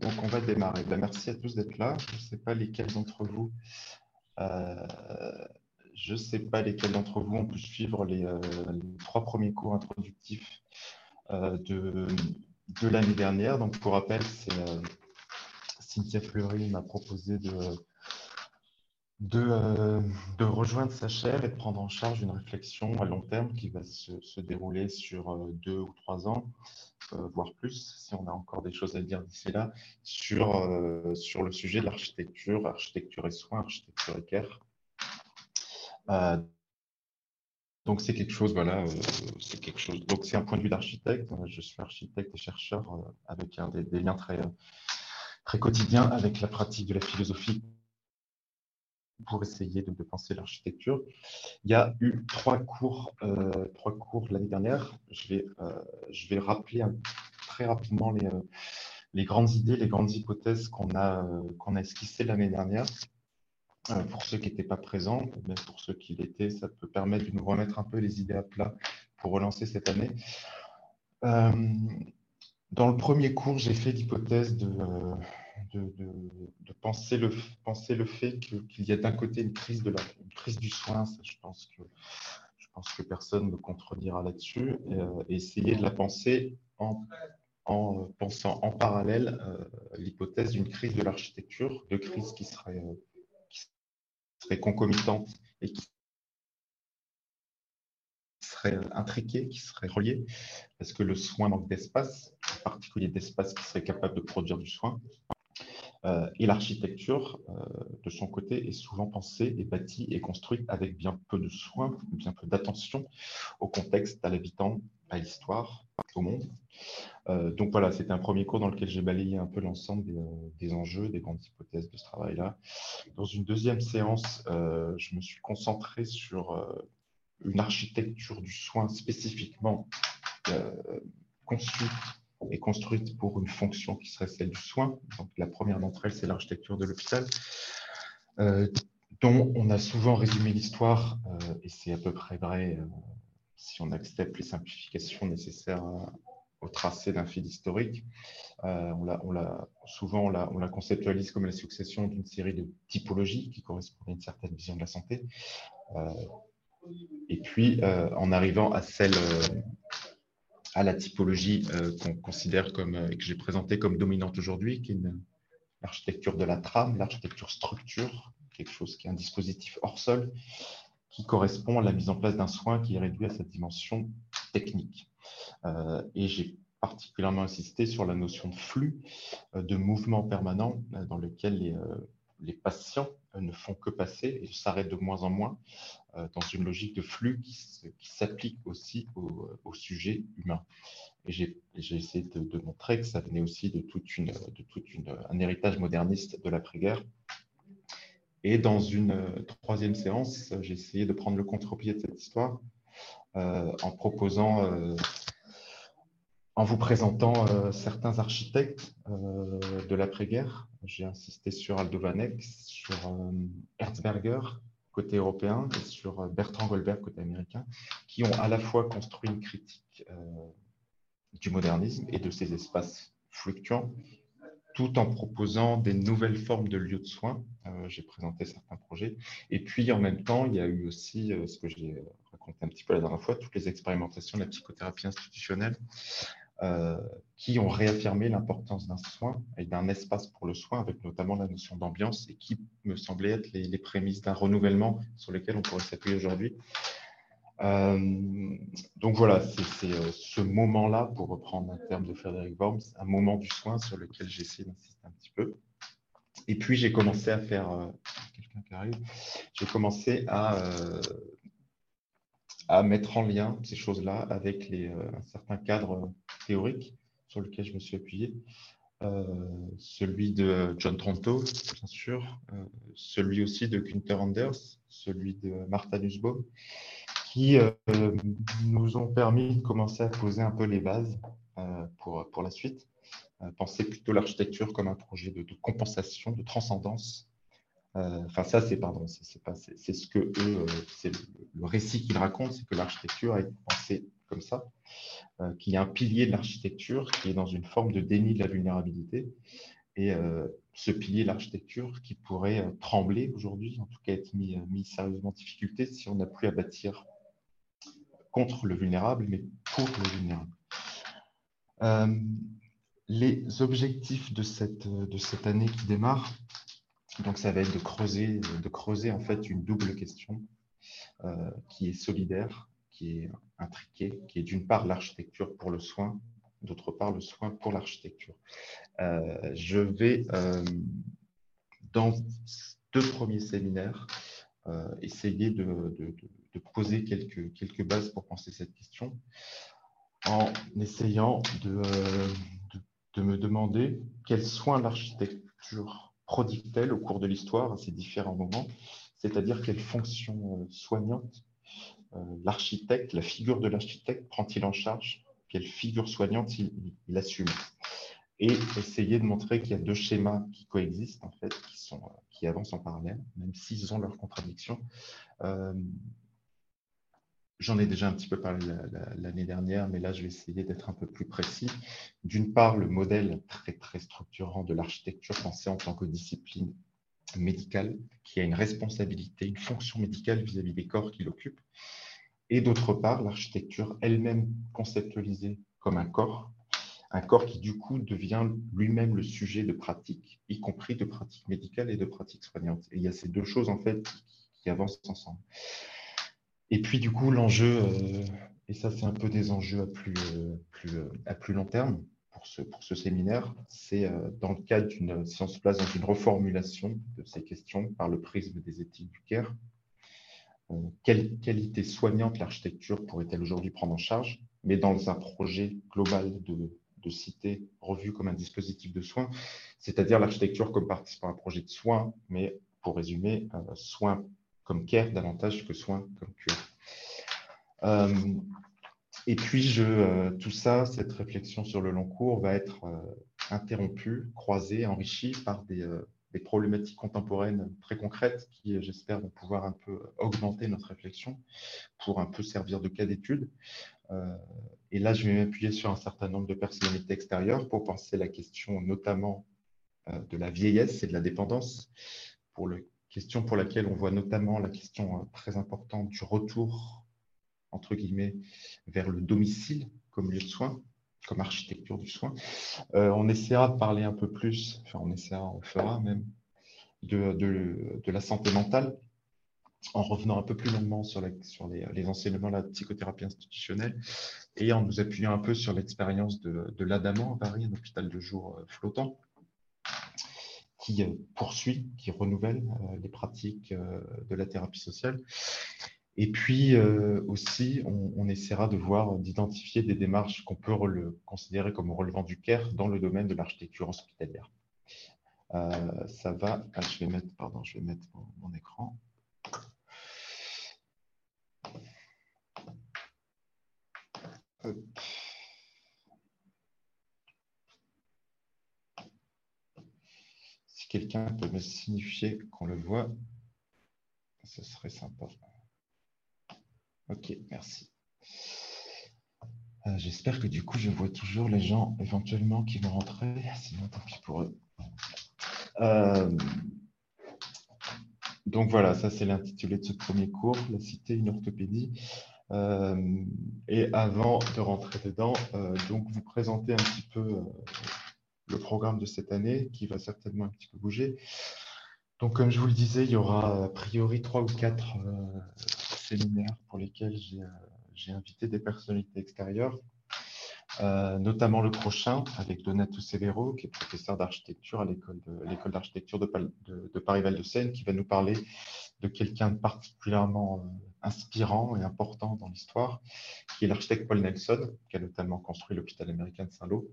Donc, on va démarrer. Ben, merci à tous d'être là. Je ne sais pas lesquels d'entre vous, euh, je sais pas lesquels d'entre vous ont pu suivre les, euh, trois premiers cours introductifs euh, de, de l'année dernière. Donc, pour rappel, c'est Cynthia Fleury m'a proposé de, de, de, rejoindre sa chaire et de prendre en charge une réflexion à long terme qui va se, dérouler sur deux ou trois ans euh, voire plus, si on a encore des choses à dire d'ici là, sur, euh, sur le sujet de l'architecture, architecture et soins, architecture et care. Euh, donc c'est quelque chose, voilà, c'est quelque chose. Donc c'est un point de vue d'architecte. Je suis architecte et chercheur avec des, des liens très, très quotidiens avec la pratique de la philosophie pour essayer de, penser l'architecture. Il y a eu trois cours, euh, cours l'année dernière. Je vais, euh, je vais rappeler très rapidement les, euh, les, grandes idées, les grandes hypothèses qu'on a, qu'on a esquissées l'année dernière. pour ceux qui n'étaient pas présents, mais pour ceux qui l'étaient, ça peut permettre de nous remettre un peu les idées à plat pour relancer cette année. dans le premier cours, j'ai fait l'hypothèse de de, penser, le, fait qu'il y a d'un côté une crise, de la, crise du soin, je, pense que, je pense que personne ne contredira là-dessus, et, euh, essayer de la penser en, en pensant en parallèle euh, l'hypothèse d'une crise de l'architecture, de crise qui serait, euh, qui serait concomitante et qui serait intriquée, qui serait reliée, parce que le soin manque d'espace, en particulier d'espace qui serait capable de produire du soin. Euh, et l'architecture, euh, de son côté, est souvent pensée et bâtie et construite avec bien peu de soins, bien peu d'attention au contexte, à l'habitant, à l'histoire, au monde. Euh, donc voilà, c'était un premier cours dans lequel j'ai balayé un peu l'ensemble des, enjeux, des grandes hypothèses de ce travail-là. Dans une deuxième séance, je me suis concentré sur une architecture du soin spécifiquement conçue est construite pour une fonction qui serait celle du soin. Donc, la première d'entre elles, c'est l'architecture de l'hôpital, euh, dont on a souvent résumé l'histoire, euh, et c'est à peu près vrai euh, si on accepte les simplifications nécessaires au tracé d'un fil historique. on l'a, souvent, on la, on la conceptualise comme la succession d'une série de typologies qui correspondent à une certaine vision de la santé. et puis, en arrivant à celle à la typologie euh, qu'on considère comme, euh, et que j'ai présentée comme dominante aujourd'hui, qui est l'architecture de la trame, l'architecture structure, quelque chose qui est un dispositif hors sol, qui correspond à la mise en place d'un soin qui est réduit à sa dimension technique. Euh, et j'ai particulièrement insisté sur la notion de flux, de mouvement permanent dans lequel les, les patients ne font que passer et s'arrêtent de moins en moins euh, dans une logique de flux qui, s'applique aussi au, sujet humain. Et j'ai essayé de, montrer que ça venait aussi de de toute une, un héritage moderniste de l'après-guerre. Et dans une euh, troisième séance, j'ai essayé de prendre le contre-pied de cette histoire euh, en proposant en vous présentant euh, certains architectes euh, de l'après-guerre. J'ai insisté sur Aldo Vanek, sur euh, Herzberger côté européen et sur Bertrand Goldberg côté américain, qui ont à la fois construit une critique du modernisme et de ses espaces fluctuants, tout en proposant des nouvelles formes de lieux de soins. j'ai présenté certains projets. Et puis, en même temps, il y a eu aussi, ce que j'ai raconté un petit peu la dernière fois, toutes les expérimentations de la psychothérapie institutionnelle, qui ont réaffirmé l'importance d'un soin et d'un espace pour le soin, avec notamment la notion d'ambiance, et qui me semblait être les, prémices d'un renouvellement sur lesquels on pourrait s'appuyer aujourd'hui. Euh, donc voilà, c'est euh, ce moment-là, pour reprendre un terme de Frédéric Worms, un moment du soin sur lequel j'ai essayé d'insister un petit peu. Et puis j'ai commencé à faire, quelqu'un qui arrive, j'ai commencé à à mettre en lien ces choses-là avec les, euh, un certain cadre théorique sur lequel je me suis appuyé. Euh, celui de John Tronto, bien sûr, euh, celui aussi de Günther Anders, celui de Martha Nussbaum, qui nous ont permis de commencer à poser un peu les bases pour, pour la suite. penser plutôt l'architecture comme un projet de, compensation, de transcendance euh, enfin, ça, c'est pardon, c'est c'est ce que eux, euh, c'est le, récit qu'ils racontent, c'est que l'architecture a été pensée comme ça, euh, qu'il un pilier de l'architecture qui est dans une forme de déni de la vulnérabilité et ce pilier, l'architecture, qui pourrait trembler aujourd'hui, en tout cas être mis, mis sérieusement en difficulté si on n'a plus à bâtir contre le vulnérable, mais pour le vulnérable. les objectifs de cette, de cette année qui démarre, donc ça va être de creuser, de creuser en fait une double question euh, qui est solidaire, qui est intriquée, qui est d'une part l'architecture pour le soin, d'autre part le soin pour l'architecture. Euh, je vais, euh, dans deux premiers séminaires, essayer de, poser quelques, quelques bases pour penser cette question, en essayant de, de me demander quels soins l'architecture prodigue-t-elle au cours de l'histoire à ces différents moments C'est-à-dire quelle fonction euh, soignante euh, l'architecte, la figure de l'architecte prend-il en charge Quelle figure soignante il, assume? Et essayer de montrer qu'il y a deux schémas qui coexistent, en fait, qui, sont, qui avancent en parallèle, même s'ils ont leurs contradictions. Euh, J'en ai déjà un petit peu parlé l'année dernière, mais là, je vais essayer d'être un peu plus précis. D'une part, le modèle très, très structurant de l'architecture pensée en tant que discipline médicale, qui a une responsabilité, une fonction médicale vis-à-vis des corps qu'il occupe. Et d'autre part, l'architecture elle-même conceptualisée comme un corps, un corps qui du coup devient lui-même le sujet de pratiques, y compris de pratiques médicales et de pratiques soignantes. Et il y a ces deux choses en fait qui avancent ensemble. Et puis, du coup, l'enjeu, euh, et ça, c'est un peu des enjeux à plus, euh, euh, à plus long terme pour ce, pour séminaire, c'est dans le cadre d'une, se place dans une reformulation de ces questions par le prisme des éthiques du CARE, quelle qualité soignante l'architecture pourrait-elle aujourd'hui prendre en charge, mais dans un projet global de, cité revu comme un dispositif de soins, c'est-à-dire l'architecture comme participant à un projet de soins, mais pour résumer, soins comme care davantage que soin comme cure. Euh, et puis, je, euh, tout ça, cette réflexion sur le long cours va être euh, interrompue, croisée, enrichie par des, des, problématiques contemporaines très concrètes qui, j'espère, vont pouvoir un peu augmenter notre réflexion pour un peu servir de cas d'étude. et là, je vais m'appuyer sur un certain nombre de personnalités extérieures pour penser la question notamment de la vieillesse et de la dépendance, pour le, question pour laquelle on voit notamment la question euh, très importante du retour, entre guillemets, vers le domicile comme lieu de soin, comme architecture du soin. Euh, on essaiera de parler un peu plus, enfin on essaiera, on fera même, de, de, la santé mentale, en revenant un peu plus longuement sur, sur les, enseignements de la psychothérapie institutionnelle et en nous appuyant un peu sur l'expérience de, de l'Adamant à Paris, un hôpital de jour euh, flottant, qui euh, poursuit, qui renouvelle les pratiques de la thérapie sociale. Et puis aussi, on, essaiera de voir, d'identifier des démarches qu'on peut considérer comme relevant du CARE dans le domaine de l'architecture hospitalière. ça va, ah, je vais mettre, pardon, je vais mettre mon, écran. quelqu'un peut me signifier qu'on le voit, ce serait sympa. Ok, merci. Euh, j'espère que du coup, je vois toujours les gens éventuellement qui vont rentrer, sinon tant pis pour eux. Euh, donc voilà, ça c'est l'intitulé de ce premier cours, La cité, une orthopédie. Euh, et avant de rentrer dedans, donc vous présenter un petit peu le programme de cette année qui va certainement un petit peu bouger. Donc, comme je vous le disais, il y aura a priori trois ou quatre pour lesquels j'ai euh, invité des personnalités extérieures, euh, notamment le prochain avec Donato Severo, qui est professeur d'architecture à l'école d'architecture de, Paris-Val de Seine, qui va nous parler de quelqu'un de particulièrement inspirant et important dans l'histoire, qui est l'architecte Paul Nelson, qui a notamment construit l'hôpital américain de Saint-Lô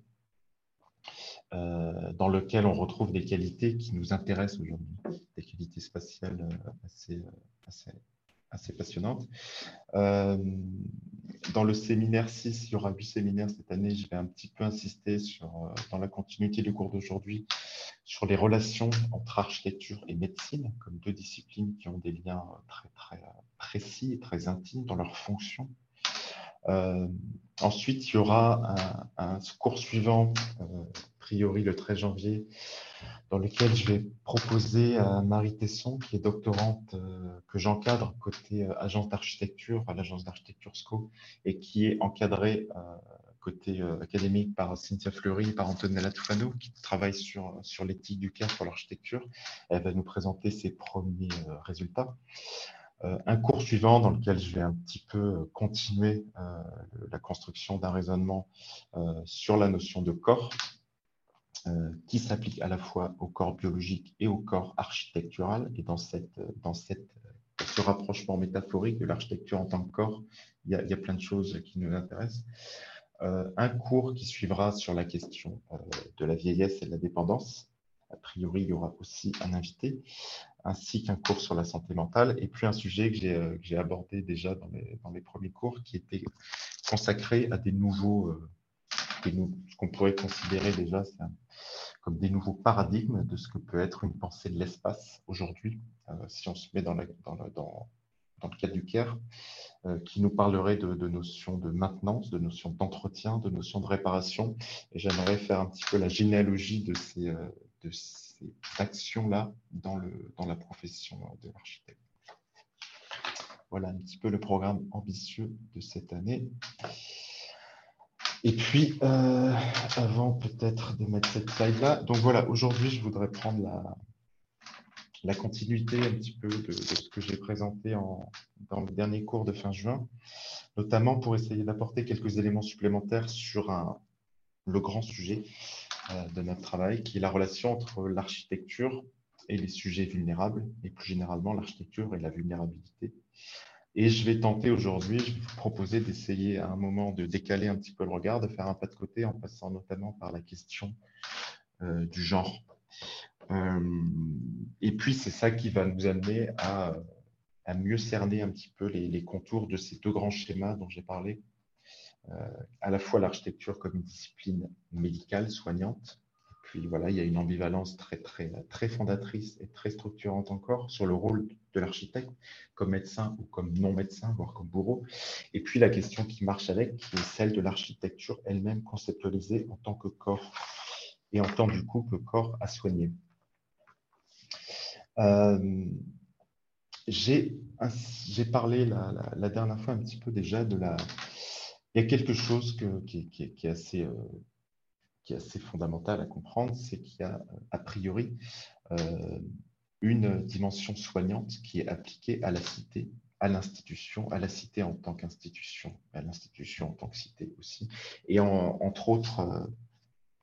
euh, dans lequel on retrouve des qualités qui nous intéressent aujourd'hui, des qualités spatiales euh, assez, assez passionnantes. Euh, dans le séminaire 6, il y aura huit séminaires cette année, je vais un petit peu insister sur, dans la continuité du cours d'aujourd'hui sur les relations entre architecture et médecine, comme deux disciplines qui ont des liens très, très précis et très intimes dans leur fonction. ensuite, il y aura un cours suivant priori le 13 janvier, dans lequel je vais proposer à Marie Tesson, qui est doctorante, euh, que j'encadre côté euh, agence d'architecture, à l'agence d'architecture SCO, et qui est encadrée côté académique par Cynthia Fleury, par Antonella Tufano, qui travaille sur, sur l'éthique du CAIR pour l'architecture. Elle va nous présenter ses premiers résultats. Euh, un cours suivant dans lequel je vais un petit peu euh, continuer euh, la construction d'un raisonnement sur la notion de corps, qui s'applique à la fois au corps biologique et au corps architectural. Et dans, cette, dans cette, ce rapprochement métaphorique de l'architecture en tant que corps, il y, a, il y, a, plein de choses qui nous intéressent. un cours qui suivra sur la question de la vieillesse et de la dépendance. A priori, il y aura aussi un invité ainsi qu'un cours sur la santé mentale, et puis un sujet que j'ai euh, abordé déjà dans les, dans les, premiers cours, qui était consacré à des nouveaux, euh, ce qu'on pourrait considérer déjà comme des nouveaux paradigmes de ce que peut être une pensée de l'espace aujourd'hui, euh, si on se met dans, le cadre du CARE, qui nous parlerait de, notions de maintenance, de notions d'entretien, de notions de réparation, et j'aimerais faire un petit peu la généalogie de ces, ces actions-là dans la profession de l'architecte. Voilà un petit peu le programme ambitieux de cette année. Et puis, euh, avant peut-être de mettre cette slide-là, donc voilà, aujourd'hui, je voudrais prendre la, la continuité un petit peu de, ce que j'ai présenté en, dans le dernier cours de fin juin, notamment pour essayer d'apporter quelques éléments supplémentaires sur un, le grand sujet euh, de notre travail, qui est la relation entre l'architecture et les sujets vulnérables, et plus généralement l'architecture et la vulnérabilité. Et je vais tenter aujourd'hui, je vais vous proposer d'essayer à un moment de décaler un petit peu le regard, de faire un pas de côté en passant notamment par la question euh, du genre. Euh, et puis, c'est ça qui va nous amener à, mieux cerner un petit peu les, les, contours de ces deux grands schémas dont j'ai parlé, euh, à la fois l'architecture comme une discipline médicale, soignante, puis voilà, il y a une ambivalence très, très, très fondatrice et très structurante encore sur le rôle de l'architecte comme médecin ou comme non-médecin, voire comme bourreau. Et puis la question qui marche avec, qui est celle de l'architecture elle-même conceptualisée en tant que corps et en tant du coup que corps à soigner. Euh, J'ai parlé la, dernière fois un petit peu déjà de la, il y a quelque chose qui, est assez, euh, qui, est, assez, fondamental à comprendre, c'est qu'il y a a priori euh, une dimension soignante qui est appliquée à la cité, à l'institution, à la cité en tant qu'institution, à l'institution en tant que cité aussi, et entre autres euh,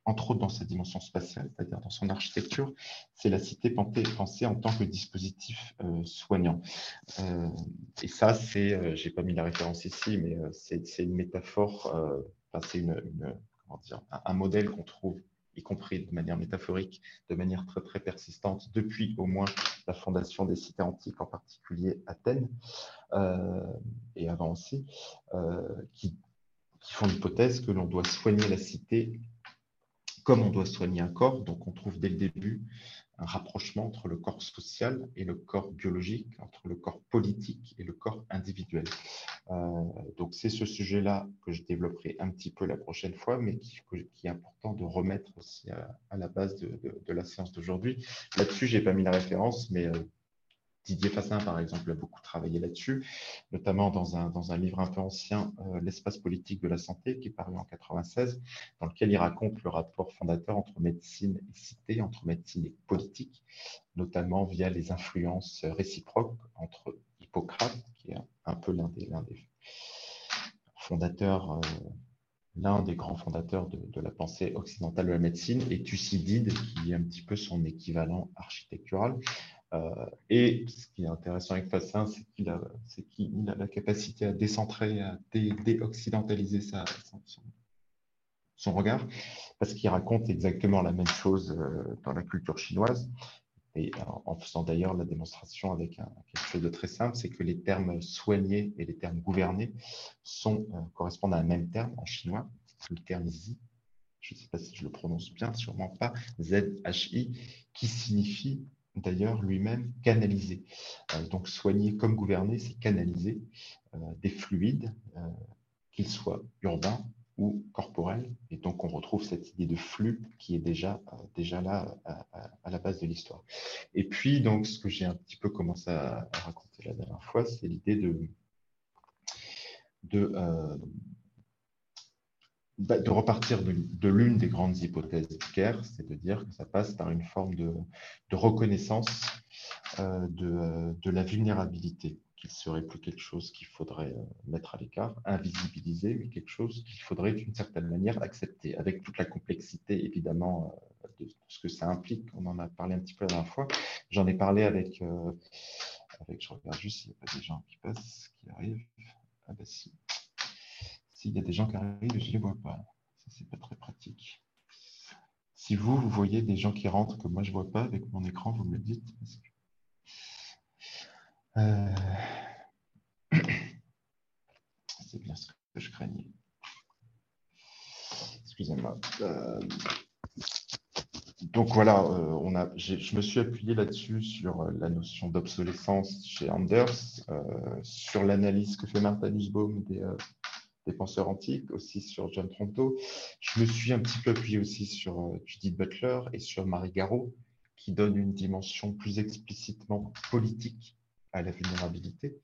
entre autres dans sa dimension spatiale, c'est-à-dire dans son architecture, c'est la cité pensée en tant que dispositif euh, soignant. Euh, et ça, c'est, euh, j'ai pas mis la référence ici, mais c'est une métaphore, enfin, c'est une, un, modèle qu'on trouve y compris de manière métaphorique, de manière très très persistante, depuis au moins la fondation des cités antiques, en particulier Athènes, et avant aussi, qui, qui font l'hypothèse que l'on doit soigner la cité comme on doit soigner un corps, donc on trouve dès le début un rapprochement entre le corps social et le corps biologique, entre le corps politique et le corps individuel. Euh, donc c'est ce sujet-là que je développerai un petit peu la prochaine fois, mais qui, est important de remettre aussi à, la base de, la séance d'aujourd'hui. Là-dessus, je n'ai pas mis la référence, mais euh, Didier Fassin, par exemple, a beaucoup travaillé là-dessus, notamment dans un, dans un, livre un peu ancien, euh, L'espace politique de la santé, qui est paru en 96, dans lequel il raconte le rapport fondateur entre médecine et cité, entre médecine et politique, notamment via les influences réciproques entre Hippocrate, qui est un, peu l'un des, des, fondateurs, euh, l'un des grands fondateurs de, de, la pensée occidentale de la médecine, et Thucydide, qui est un petit peu son équivalent architectural. Euh, et ce qui est intéressant avec Fassin, c'est qu'il a, la capacité à décentrer, à déoccidentaliser son, regard, parce qu'il raconte exactement la même chose euh, dans la culture chinoise. Et en faisant d'ailleurs la démonstration avec quelque chose de très simple, c'est que les termes soignés et les termes gouvernés euh, correspondent à un même terme en chinois, le terme zi, je ne sais pas si je le prononce bien, sûrement pas, Z-H-I, qui signifie d'ailleurs lui-même canalisé. Euh, donc soigner comme gouverner, c'est canaliser euh, des fluides, euh, qu'ils soient urbains ou corporel. Et donc, on retrouve cette idée de flux qui est déjà, déjà là à, la base de l'histoire. Et puis, donc, ce que j'ai un petit peu commencé à, raconter la dernière fois, c'est l'idée de, de repartir de, l'une des grandes hypothèses guerre, c'est de dire que ça passe par une forme de, reconnaissance euh, de, la vulnérabilité, qu'il serait plus quelque chose qu'il faudrait euh, mettre à l'écart, invisibiliser, mais quelque chose qu'il faudrait d'une certaine manière accepter, avec toute la complexité évidemment euh, de ce que ça implique. On en a parlé un petit peu la dernière fois. J'en ai parlé avec, avec je regarde juste s'il n'y a pas des gens qui passent, qui arrivent. Ah bah si. S'il y a des gens qui arrivent, je ne les vois pas. Ça, c'est pas très pratique. Si vous, vous voyez des gens qui rentrent que moi, je ne vois pas avec mon écran, vous me le dites. Euh, c'est bien ce que je craignais. Excusez-moi. Euh, donc voilà, euh, on a, je me suis appuyé là-dessus sur la notion d'obsolescence chez Anders, sur l'analyse que fait Martha Nussbaum des, des penseurs antiques, aussi sur John Tronto. Je me suis un petit peu appuyé aussi sur euh, Judith Butler et sur Marie Garot, qui donnent une dimension plus explicitement politique à la vulnérabilité.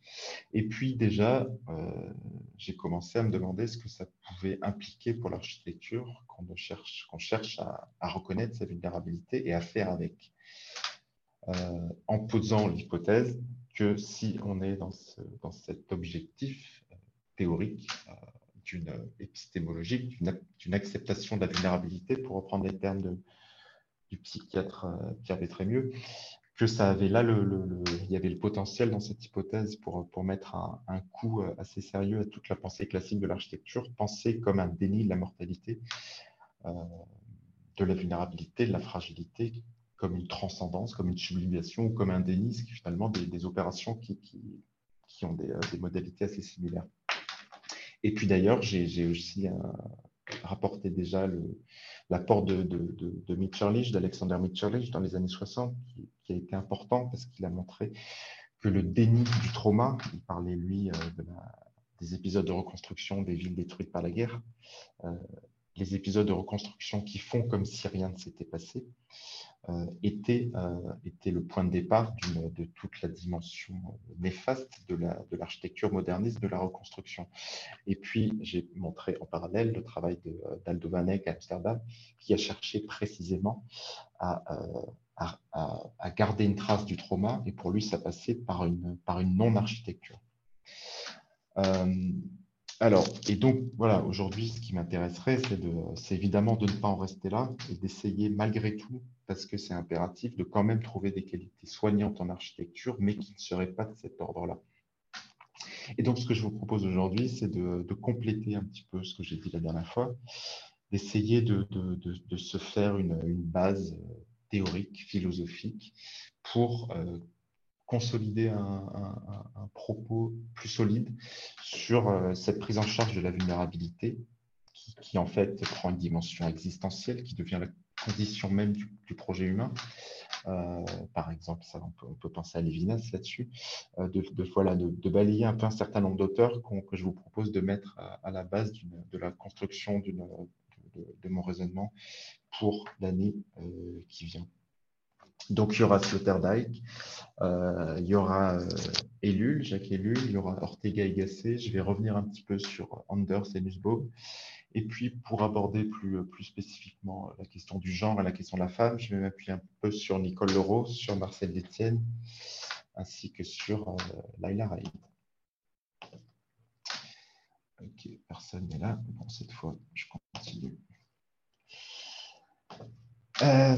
Et puis déjà, euh, j'ai commencé à me demander ce que ça pouvait impliquer pour l'architecture quand on cherche, à, reconnaître sa vulnérabilité et à faire avec. Euh, en posant l'hypothèse que si on est dans cet objectif théorique, d'une épistémologique, d'une acceptation de la vulnérabilité, pour reprendre les termes du psychiatre euh, Pierre Bétrémieux, que ça avait là, le, il y avait le potentiel dans cette hypothèse pour, pour mettre un, coup euh, assez sérieux à toute la pensée classique de l'architecture, penser comme un déni de la mortalité, euh, de la vulnérabilité, de la fragilité, comme une transcendance, comme une sublimation ou comme un déni, ce qui finalement des, opérations qui, qui, ont des modalités assez similaires. Et puis d'ailleurs, j'ai aussi euh, rapporté déjà l'apport de, de, de d'Alexander Mitscherlich dans les années 60, qui, a été important parce qu'il a montré que le déni du trauma, il parlait lui euh, des épisodes de reconstruction des villes détruites par la guerre, euh, les épisodes de reconstruction qui font comme si rien ne s'était passé, était, euh, était le point de départ de toute la dimension néfaste de l'architecture moderniste de la reconstruction. Et puis, j'ai montré en parallèle le travail d'Aldo Vanek à Amsterdam, qui a cherché précisément à, euh, garder une trace du trauma, et pour lui, ça passait par une non-architecture. Alors, et donc, voilà, aujourd'hui, ce qui m'intéresserait, c'est évidemment de ne pas en rester là et d'essayer malgré tout, parce que c'est impératif, de quand même trouver des qualités soignantes en architecture, mais qui ne seraient pas de cet ordre-là. Et donc, ce que je vous propose aujourd'hui, c'est de, compléter un petit peu ce que j'ai dit la dernière fois, d'essayer de, se faire une, base théorique, philosophique, pour euh, consolider un, propos plus solide sur euh, cette prise en charge de la vulnérabilité qui, en fait prend une dimension existentielle qui devient la condition même du, projet humain. Euh, par exemple, ça, on, peut, penser à Lévinas là-dessus, euh, de, voilà, de, balayer un peu un certain nombre d'auteurs que je vous propose de mettre à, la base de la construction de, de, mon raisonnement pour l'année qui vient. Donc, il y aura Sloterdijk, euh, il y aura euh, Ellul, Jacques Ellul, il y aura Ortega y Gasset. Je vais revenir un petit peu sur Anders et Nussbaum. Et puis, pour aborder plus, plus spécifiquement la question du genre et la question de la femme, je vais m'appuyer un peu sur Nicole Leroux, sur Marcel Détienne, ainsi que sur euh, Laila Raïd. Ok, personne n'est là. Bon, cette fois, je continue. Euh,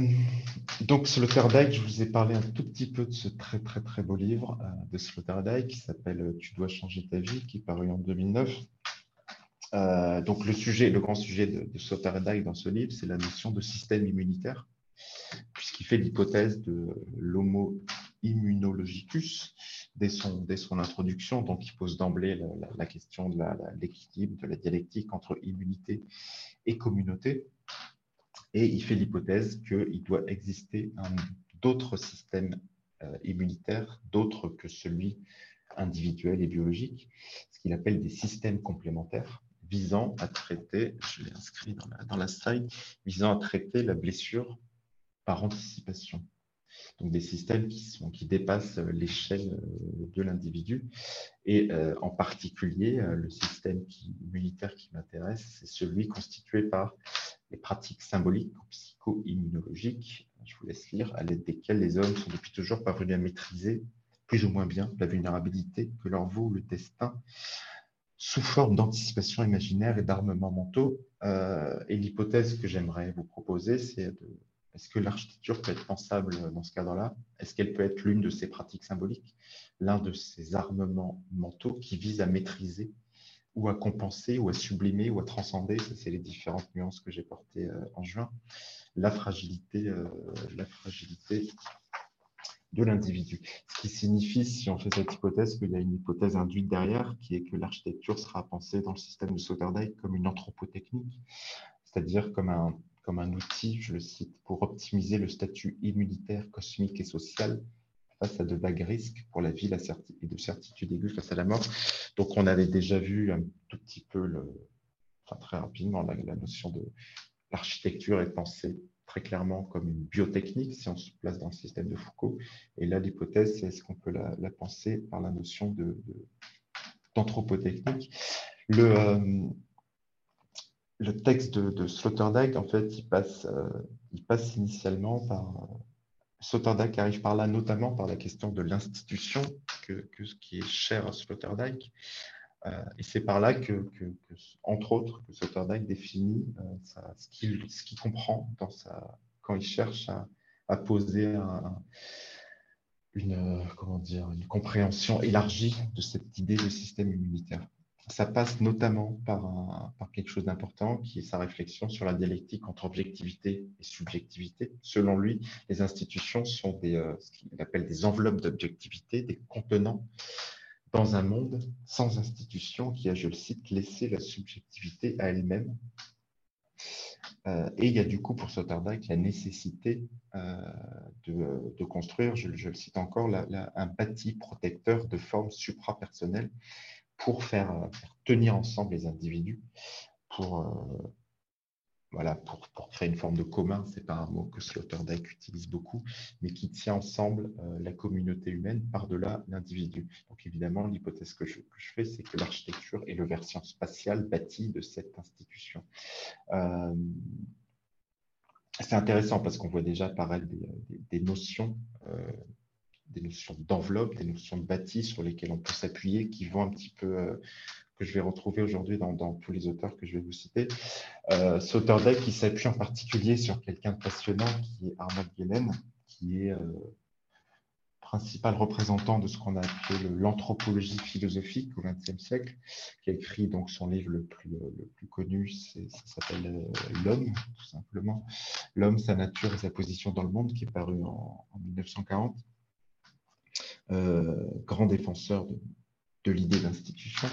donc, Sloterdijk, je vous ai parlé un tout petit peu de ce très, très, très beau livre euh, de Sloterdijk qui s'appelle euh, Tu dois changer ta vie, qui est paru en 2009. Donc, le sujet, le grand sujet de, de dans ce livre, c'est la notion de système immunitaire, puisqu'il fait l'hypothèse de l'homo immunologicus dès son, introduction. Donc, il pose d'emblée la, la, question de l'équilibre, de la dialectique entre immunité et communauté et il fait l'hypothèse qu'il doit exister d'autres systèmes euh, immunitaires, d'autres que celui individuel et biologique, ce qu'il appelle des systèmes complémentaires, visant à traiter, je l'ai inscrit dans la, visant à traiter la blessure par anticipation. Donc des systèmes qui, dépassent l'échelle de l'individu. Et en particulier, le système qui, militaire qui m'intéresse, c'est celui constitué par les pratiques symboliques psycho-immunologiques, je vous laisse lire, à l'aide desquelles les hommes sont depuis toujours parvenus à maîtriser plus ou moins bien la vulnérabilité que leur vaut le destin sous forme d'anticipation imaginaire et d'armements mentaux. Euh, et l'hypothèse que j'aimerais vous proposer, c'est de est-ce que l'architecture peut être pensable dans ce cadre-là? Est-ce qu'elle peut être l'une de ces pratiques symboliques, l'un de ces armements mentaux qui visent à maîtriser ou à compenser ou à sublimer ou à transcender, c'est les différentes nuances que j'ai portées euh, en juin, la fragilité, euh, la fragilité de l'individu. Ce qui signifie, si on fait cette hypothèse, qu'il y a une hypothèse induite derrière, qui est que l'architecture sera pensée dans le système de Sloterdijk comme une anthropotechnique, c'est-à-dire comme un, outil, je le cite, pour optimiser le statut immunitaire, cosmique et social face à de vagues risques pour la vie et de certitude aiguë face à la mort. Donc, on avait déjà vu un tout petit peu, le, très rapidement, la, la notion de l'architecture est pensée très clairement comme une biotechnique si on se place dans le système de Foucault. Et là, l'hypothèse, c'est est-ce qu'on peut la, penser par la notion d'anthropotechnique. De, le, euh, le texte de, de, Sloterdijk, en fait, il passe, euh, il passe initialement par. Sloterdijk arrive par là, notamment par la question de l'institution, que, ce qui est cher à Sloterdijk. Euh, et c'est par là que, entre autres, que Sloterdijk définit euh, ce qu'il comprend quand il cherche à, poser un, une, compréhension élargie de cette idée de système immunitaire ça passe notamment par, quelque chose d'important qui est sa réflexion sur la dialectique entre objectivité et subjectivité. Selon lui, les institutions sont euh, ce qu'il appelle des enveloppes d'objectivité, des contenants dans un monde sans institution qui a, je le cite, laissé la subjectivité à elle-même. Euh, et il y a du coup pour Sloterdijk la nécessité euh, de, construire, je, le cite encore, la, un bâti protecteur de formes suprapersonnelles pour faire, euh, tenir ensemble les individus, voilà, pour, pour, créer une forme de commun. Ce n'est pas un mot que Sloterdijk utilise beaucoup, mais qui tient ensemble euh, la communauté humaine par-delà l'individu. Donc évidemment, l'hypothèse que je, que je, fais, c'est que l'architecture est le version spatiale bâtie de cette institution. c'est intéressant parce qu'on voit déjà apparaître des, des, notions des notions d'enveloppe, des notions de bâti sur lesquelles on peut s'appuyer, qui vont un petit peu, euh, que je vais retrouver aujourd'hui dans, tous les auteurs que je vais vous citer. Euh, qui s'appuie en particulier sur quelqu'un de passionnant qui est Arnold Gellen, qui est euh, principal représentant de ce qu'on a appelé l'anthropologie philosophique au XXe siècle, qui a écrit donc son livre le plus, le plus connu, ça s'appelle euh, L'homme, tout simplement. L'homme, sa nature et sa position dans le monde, qui est paru en 1940. Euh, grand défenseur de, l'idée d'institution.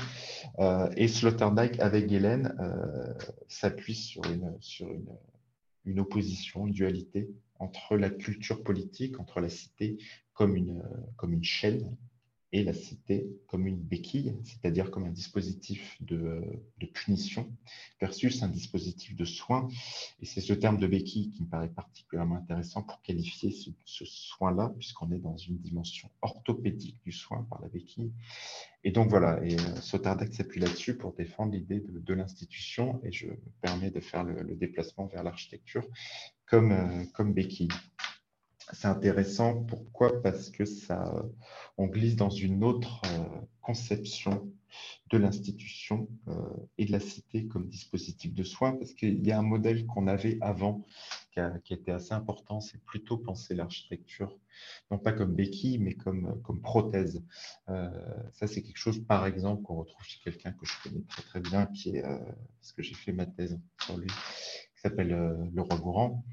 Euh, et Sloterdijk, avec Hélène, euh, s'appuie sur, une, sur une, une, opposition, une dualité entre la culture politique, entre la cité comme une chaîne et la cité comme une béquille, c'est-à-dire comme un dispositif de, punition versus un dispositif de soin. Et c'est ce terme de béquille qui me paraît particulièrement intéressant pour qualifier ce, soin-là, puisqu'on est dans une dimension orthopédique du soin par la béquille. Et donc voilà, et euh, Sotardec s'appuie là-dessus pour défendre l'idée de, l'institution, et je me permets de faire le, déplacement vers l'architecture comme, euh, comme béquille c'est intéressant. Pourquoi? Parce que ça, on glisse dans une autre euh, conception de l'institution euh, et de la cité comme dispositif de soins, parce qu'il y a un modèle qu'on avait avant qui, a, qui, était assez important, c'est plutôt penser l'architecture, non pas comme béquille, mais comme, comme prothèse. Euh, ça, c'est quelque chose, par exemple, qu'on retrouve chez quelqu'un que je connais très très bien, qui est, parce que j'ai fait ma thèse sur lui, qui s'appelle Le Roi Gourand.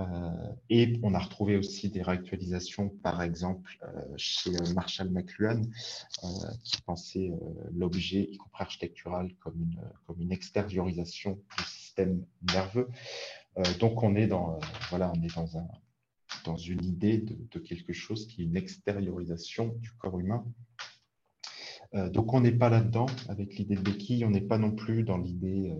Euh, et on a retrouvé aussi des réactualisations, par exemple, euh, chez Marshall McLuhan, euh, qui pensait l'objet, y compris architectural, comme une, comme une extériorisation du système nerveux. donc, on est dans, voilà, on est dans, un, dans une idée de, de, quelque chose qui est une extériorisation du corps humain donc, on n'est pas là-dedans avec l'idée de béquille, on n'est pas non plus dans l'idée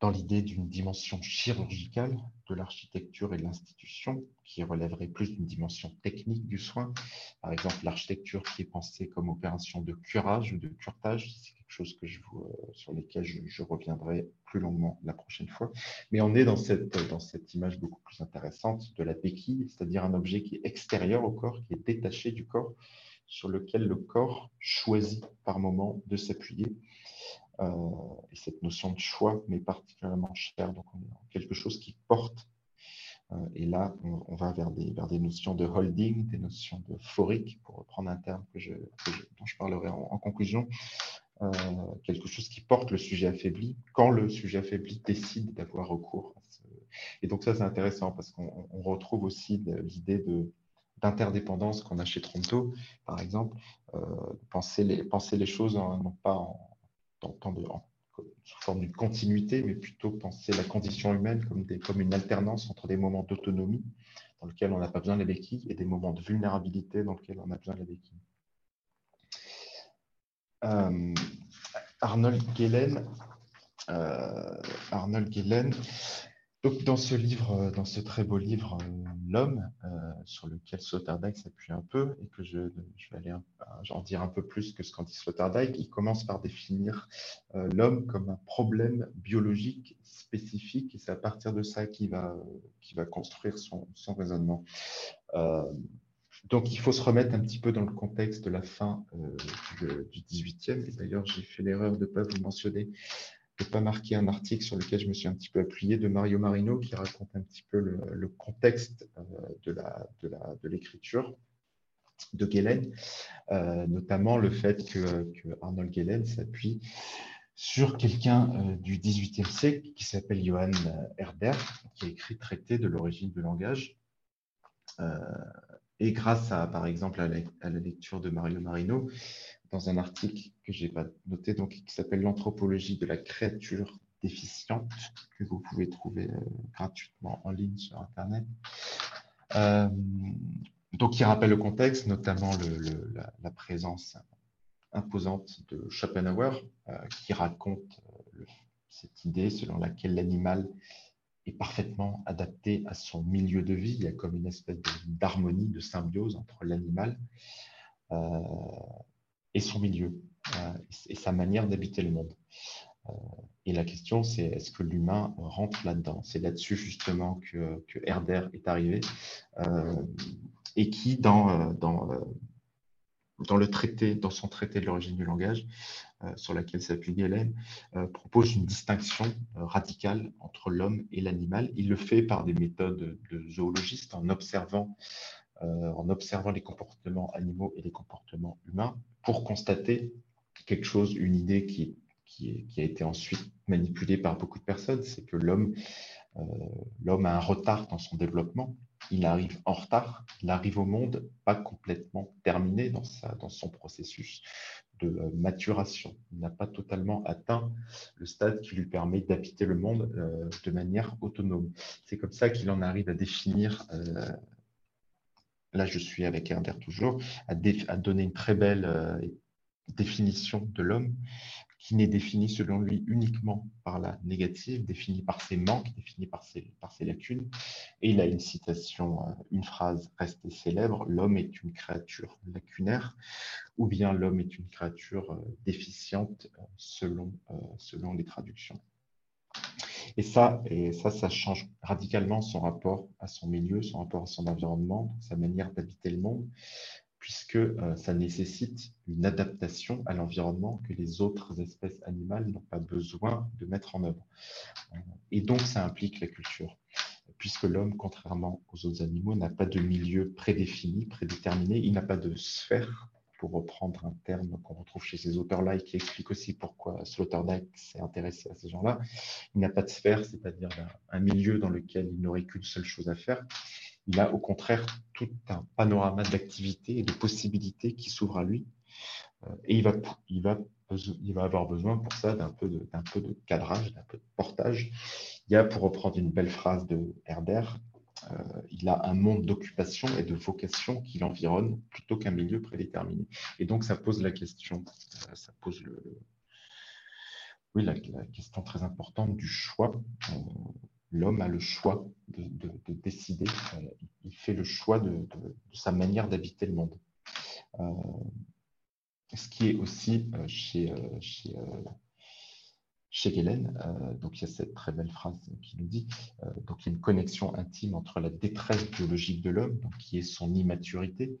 dans l'idée d'une dimension chirurgicale de l'architecture et de l'institution, qui relèverait plus d'une dimension technique du soin. Par exemple, l'architecture qui est pensée comme opération de curage ou de curtage, c'est quelque chose que je euh, sur lesquels je, reviendrai plus longuement la prochaine fois. Mais on est dans cette, dans cette image beaucoup plus intéressante de la béquille, c'est-à-dire un objet qui est extérieur au corps, qui est détaché du corps, sur lequel le corps choisit par moment de s'appuyer euh, et cette notion de choix m'est particulièrement chère. Donc, on est quelque chose qui porte. Euh, et là, on, va vers des, vers des notions de holding, des notions de phorique, pour reprendre un terme que je, dont je parlerai en, conclusion. Euh, quelque chose qui porte le sujet affaibli quand le sujet affaibli décide d'avoir recours. À ce... Et donc ça, c'est intéressant parce qu'on retrouve aussi l'idée de d'interdépendance qu'on a chez Tronto, par exemple, penser, les, penser les choses non pas en, sous forme d'une continuité, mais plutôt penser la condition humaine comme une alternance entre des moments d'autonomie dans lesquels on n'a pas besoin de la béquille et des moments de vulnérabilité dans lesquels on a besoin de la béquille. Euh, Arnold Gehlen, euh, Arnold Gehlen donc, dans ce livre, euh, dans ce très beau livre, euh, L'homme, euh, sur lequel Sloterdijk s'appuie un peu, et que je, vais aller en dire un peu plus que ce qu'en dit Sloterdijk, il commence par définir l'homme comme un problème biologique spécifique, et c'est à partir de ça qu'il va, va construire son, raisonnement. donc, il faut se remettre un petit peu dans le contexte de la fin du, du 18e, et d'ailleurs, j'ai fait l'erreur de ne pas vous mentionner je n'ai pas marqué un article sur lequel je me suis un petit peu appuyé de Mario Marino qui raconte un petit peu le, contexte euh, de l'écriture de, Gehlen, euh, notamment le fait que, Arnold Gehlen s'appuie sur quelqu'un euh, du XVIIIe siècle qui s'appelle Johann Herder, qui a écrit Traité de l'origine du langage. et grâce à, par exemple, à la lecture de Mario Marino, dans un article que je n'ai pas noté, donc, qui s'appelle L'anthropologie de la créature déficiente, que vous pouvez trouver euh, gratuitement en ligne sur Internet. Euh, donc, il rappelle le contexte, notamment la, présence imposante de Schopenhauer, euh, qui raconte cette idée selon laquelle l'animal est parfaitement adapté à son milieu de vie. Il y a comme une espèce d'harmonie, de, symbiose entre l'animal et son milieu euh, et sa manière d'habiter le monde. Euh, et la question, c'est est-ce que l'humain rentre là-dedans? C'est là-dessus justement que, que, Herder est arrivé euh, et qui, dans, dans, dans, le traité, dans son traité de l'origine du langage, sur laquelle s'appuie Galen, propose une distinction radicale entre l'homme et l'animal. Il le fait par des méthodes de zoologiste en observant euh, en observant les comportements animaux et les comportements humains pour constater quelque chose, une idée qui, a été ensuite manipulée par beaucoup de personnes, c'est que l'homme euh, l'homme a un retard dans son développement, il arrive en retard, il arrive au monde pas complètement terminé dans, son processus de euh, maturation. Il n'a pas totalement atteint le stade qui lui permet d'habiter le monde de manière autonome. C'est comme ça qu'il en arrive à définir là je suis avec Herder toujours, à, donner une très belle euh, définition de l'homme qui n'est définie selon lui uniquement par la négative, définie par ses manques, définie par ses, lacunes. Et il a une citation, euh, une phrase restée célèbre, l'homme est une créature lacunaire, ou bien l'homme est une créature euh, déficiente selon les traductions. Et ça, ça change radicalement son rapport à son milieu, son rapport à son environnement, sa manière d'habiter le monde, puisque euh, ça nécessite une adaptation à l'environnement que les autres espèces animales n'ont pas besoin de mettre en œuvre. Et donc, ça implique la culture, puisque l'homme, contrairement aux autres animaux, n'a pas de milieu prédéfini, prédéterminé, il n'a pas de sphère pour reprendre un terme qu'on retrouve chez ces auteurs-là et qui explique aussi pourquoi Sloterdijk s'est intéressé à ces gens-là. Il n'a pas de sphère, c'est-à-dire un, milieu dans lequel il n'aurait qu'une seule chose à faire. Il a au contraire tout un panorama d'activités et de possibilités qui s'ouvrent à lui. Euh, et il va, il, va, il va avoir besoin pour ça d'un peu, peu de cadrage, d'un peu de portage. Il y a, pour reprendre une belle phrase de Herder, il a un monde d'occupation et de vocation qui l'environne plutôt qu'un milieu prédéterminé. Et donc, ça pose la question, ça pose le, oui, la, question très importante du choix. L'homme a le choix de, décider. il fait le choix de, sa manière d'habiter le monde. ce qui est aussi chez, chez chez Galen, euh, donc il y a cette très belle phrase qui nous dit euh, donc il y a une connexion intime entre la détresse biologique de l'homme, qui est son immaturité,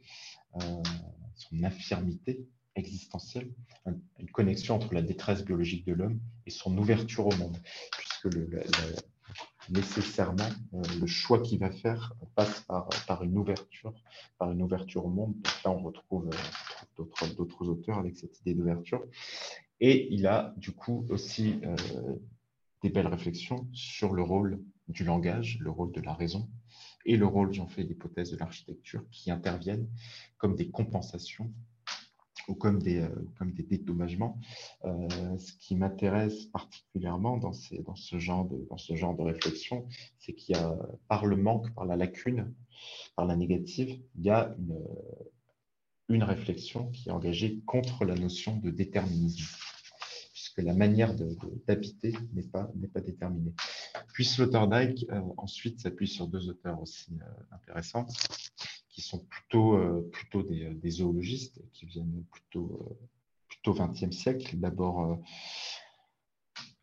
euh, son infirmité existentielle, une connexion entre la détresse biologique de l'homme et son ouverture au monde, puisque nécessairement le choix qu'il va faire passe par, par, une ouverture, par une ouverture au monde. Donc là, on retrouve, d'autres auteurs avec cette idée d'ouverture. Et il a du coup aussi euh, des belles réflexions sur le rôle du langage, le rôle de la raison et le rôle, j'en fais l'hypothèse de l'architecture, qui interviennent comme des compensations ou comme des, euh, comme des dédommagements. Euh, ce qui m'intéresse particulièrement dans, ce genre de, dans ce genre de réflexion, c'est qu'il y a, par le manque, par la lacune, par la négative, il y a une, une réflexion qui est engagée contre la notion de déterminisme, puisque la manière d'habiter n'est pas, pas déterminée. Puis Sloterdijk euh, ensuite s'appuie sur deux auteurs aussi euh, intéressants, qui sont plutôt, euh, plutôt des, des, zoologistes, qui viennent plutôt, plutôt 20e siècle. D'abord,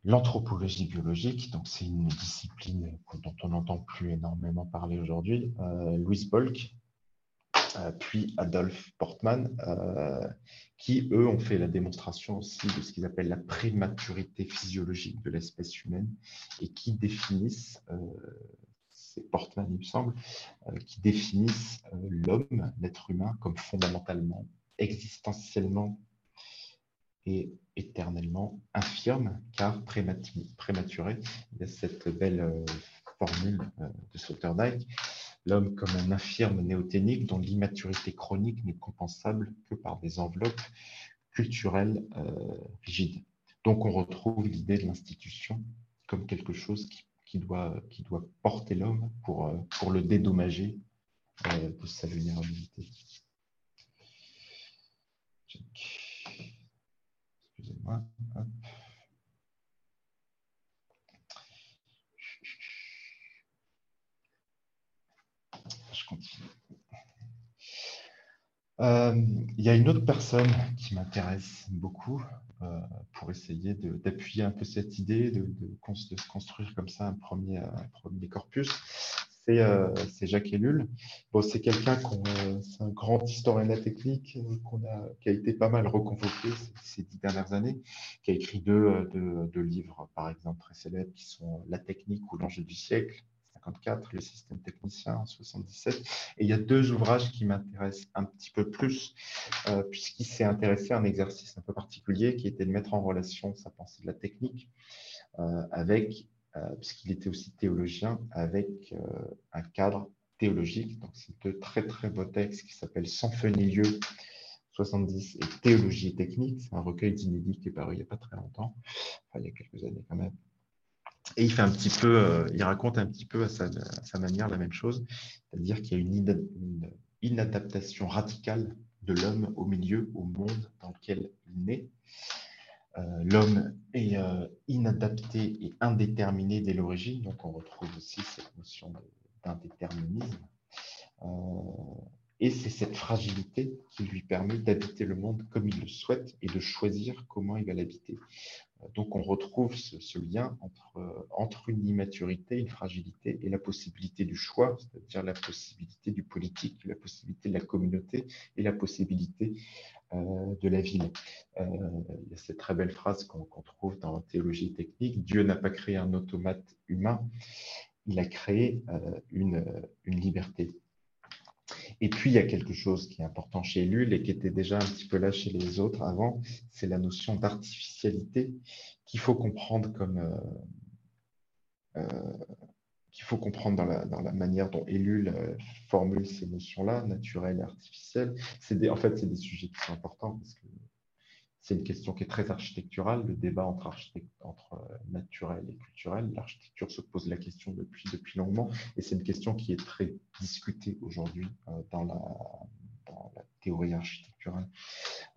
l'anthropologie biologique, donc c'est une discipline dont on n'entend plus énormément parler aujourd'hui. Louis Bolk, euh, puis Adolphe Portman, euh, qui, eux, ont fait la démonstration aussi de ce qu'ils appellent la prématurité physiologique de l'espèce humaine et qui définissent, euh, c'est Portman, il me semble, qui définissent l'homme, l'être humain, comme fondamentalement, existentiellement et éternellement infirme, car prématuré. Il y a cette belle formule de Sloterdijk l'homme comme un infirme néoténique dont l'immaturité chronique n'est compensable que par des enveloppes culturelles euh, rigides. Donc on retrouve l'idée de l'institution comme quelque chose qui, doit, qui doit, porter l'homme pour, euh, le dédommager euh, de sa vulnérabilité. Excusez-moi. Euh, il y a une autre personne qui m'intéresse beaucoup euh, pour essayer d'appuyer un peu cette idée, de, se construire comme ça un premier, premier corpus. C'est euh, Jacques Ellul. Bon, c'est quelqu'un, c'est un grand historien de la technique qui a été pas mal reconvoqué ces, dix dernières années, qui a écrit deux, deux livres, par exemple, très célèbres, qui sont La technique ou l'enjeu du siècle, le système technicien en 77. Et il y a deux ouvrages qui m'intéressent un petit peu plus, euh, puisqu'il s'est intéressé à un exercice un peu particulier qui était de mettre en relation sa pensée de la technique euh, avec, euh, puisqu'il était aussi théologien, avec un cadre théologique. Donc, c'est deux très très beaux textes qui s'appellent Sans feu ni lieu 70 et Théologie technique. C'est un recueil d'inédits qui est paru il n'y a pas très longtemps, enfin il y a quelques années quand même. Et euh, il raconte un petit peu à sa, manière la même chose, c'est-à-dire qu'il y a une, inadaptation radicale de l'homme au milieu, au monde dans lequel il naît. Euh, l'homme est euh, inadapté et indéterminé dès l'origine, donc on retrouve aussi cette notion d'indéterminisme. et c'est cette fragilité qui lui permet d'habiter le monde comme il le souhaite et de choisir comment il va l'habiter. Donc on retrouve ce, lien entre, entre, une immaturité, une fragilité et la possibilité du choix, c'est-à-dire la possibilité du politique, la possibilité de la communauté et la possibilité euh, de la ville. Euh, il y a cette très belle phrase qu'on trouve dans la théologie technique, Dieu n'a pas créé un automate humain, il a créé euh, une liberté. Et puis, il y a quelque chose qui est important chez Lul et qui était déjà un petit peu là chez les autres avant, c'est la notion d'artificialité qu'il faut comprendre comme euh, euh, qu'il faut comprendre dans la, dans la, manière dont Ellul euh, formule ces notions-là, naturelles et artificielles. En fait, c'est des sujets qui sont importants parce que c'est une question qui est très architecturale, le débat entre, euh, naturel et culturel. L'architecture se pose la question depuis, depuis longuement, et c'est une question qui est très discutée aujourd'hui euh, dans, la, la, théorie architecturale.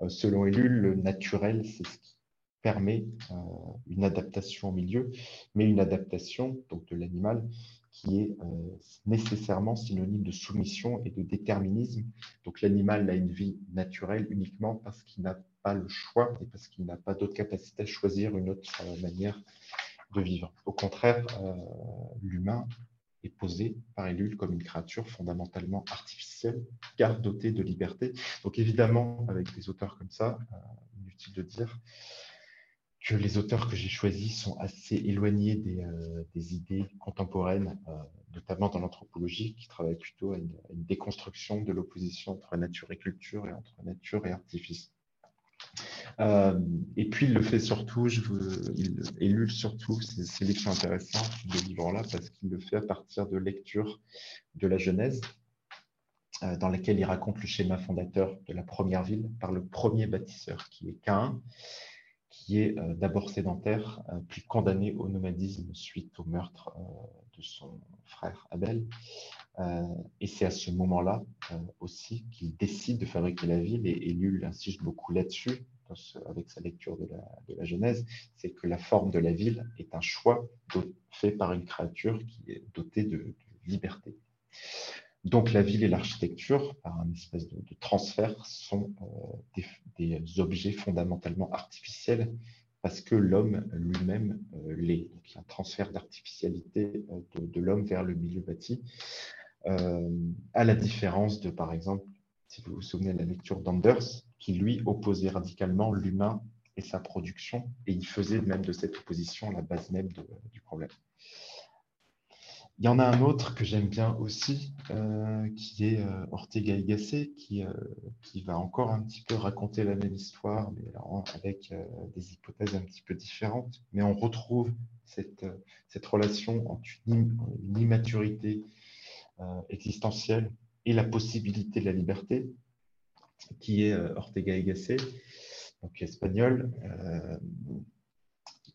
Euh, selon Ellul, le naturel, c'est ce qui permet une adaptation au milieu, mais une adaptation donc de l'animal qui est nécessairement synonyme de soumission et de déterminisme. Donc l'animal a une vie naturelle uniquement parce qu'il n'a le choix et parce qu'il n'a pas d'autre capacité à choisir une autre euh, manière de vivre. Au contraire, euh, l'humain est posé par Ellul comme une créature fondamentalement artificielle, car dotée de liberté. Donc évidemment, avec des auteurs comme ça, euh, inutile de dire que les auteurs que j'ai choisis sont assez éloignés des, idées contemporaines, notamment dans l'anthropologie, qui travaille plutôt à une, à une déconstruction de l'opposition entre nature et culture et entre nature et artifice. Euh, et puis, il le fait surtout, il élu surtout, c'est les qui intéressant de livre-là, parce qu'il le fait à partir de lectures de la Genèse, euh, dans laquelle il raconte le schéma fondateur de la première ville par le premier bâtisseur, qui est Cain, qui est euh, d'abord sédentaire, puis condamné au nomadisme suite au meurtre de son frère Abel. Et c'est à ce moment-là aussi qu'il décide de fabriquer la ville, et, et insiste beaucoup là-dessus, avec sa lecture de la, Genèse, c'est que la forme de la ville est un choix fait par une créature qui est dotée de, liberté. Donc la ville et l'architecture, par un espèce de, transfert, sont euh, des, objets fondamentalement artificiels parce que l'homme lui-même euh, l'est. Donc il y a un transfert d'artificialité euh, de l'homme vers le milieu bâti, à la différence de, par exemple, si vous vous souvenez de la lecture d'Anders, qui lui opposait radicalement l'humain et sa production, et il faisait même de cette opposition la base même du problème. Il y en a un autre que j'aime bien aussi, euh, qui est euh, Ortega y Gasset, qui, euh, qui va encore un petit peu raconter la même histoire, mais avec des hypothèses un petit peu différentes. Mais on retrouve cette, cette relation entre une immaturité existentielle et la possibilité de la liberté, qui est euh, Ortega y Gasset, donc espagnol, euh,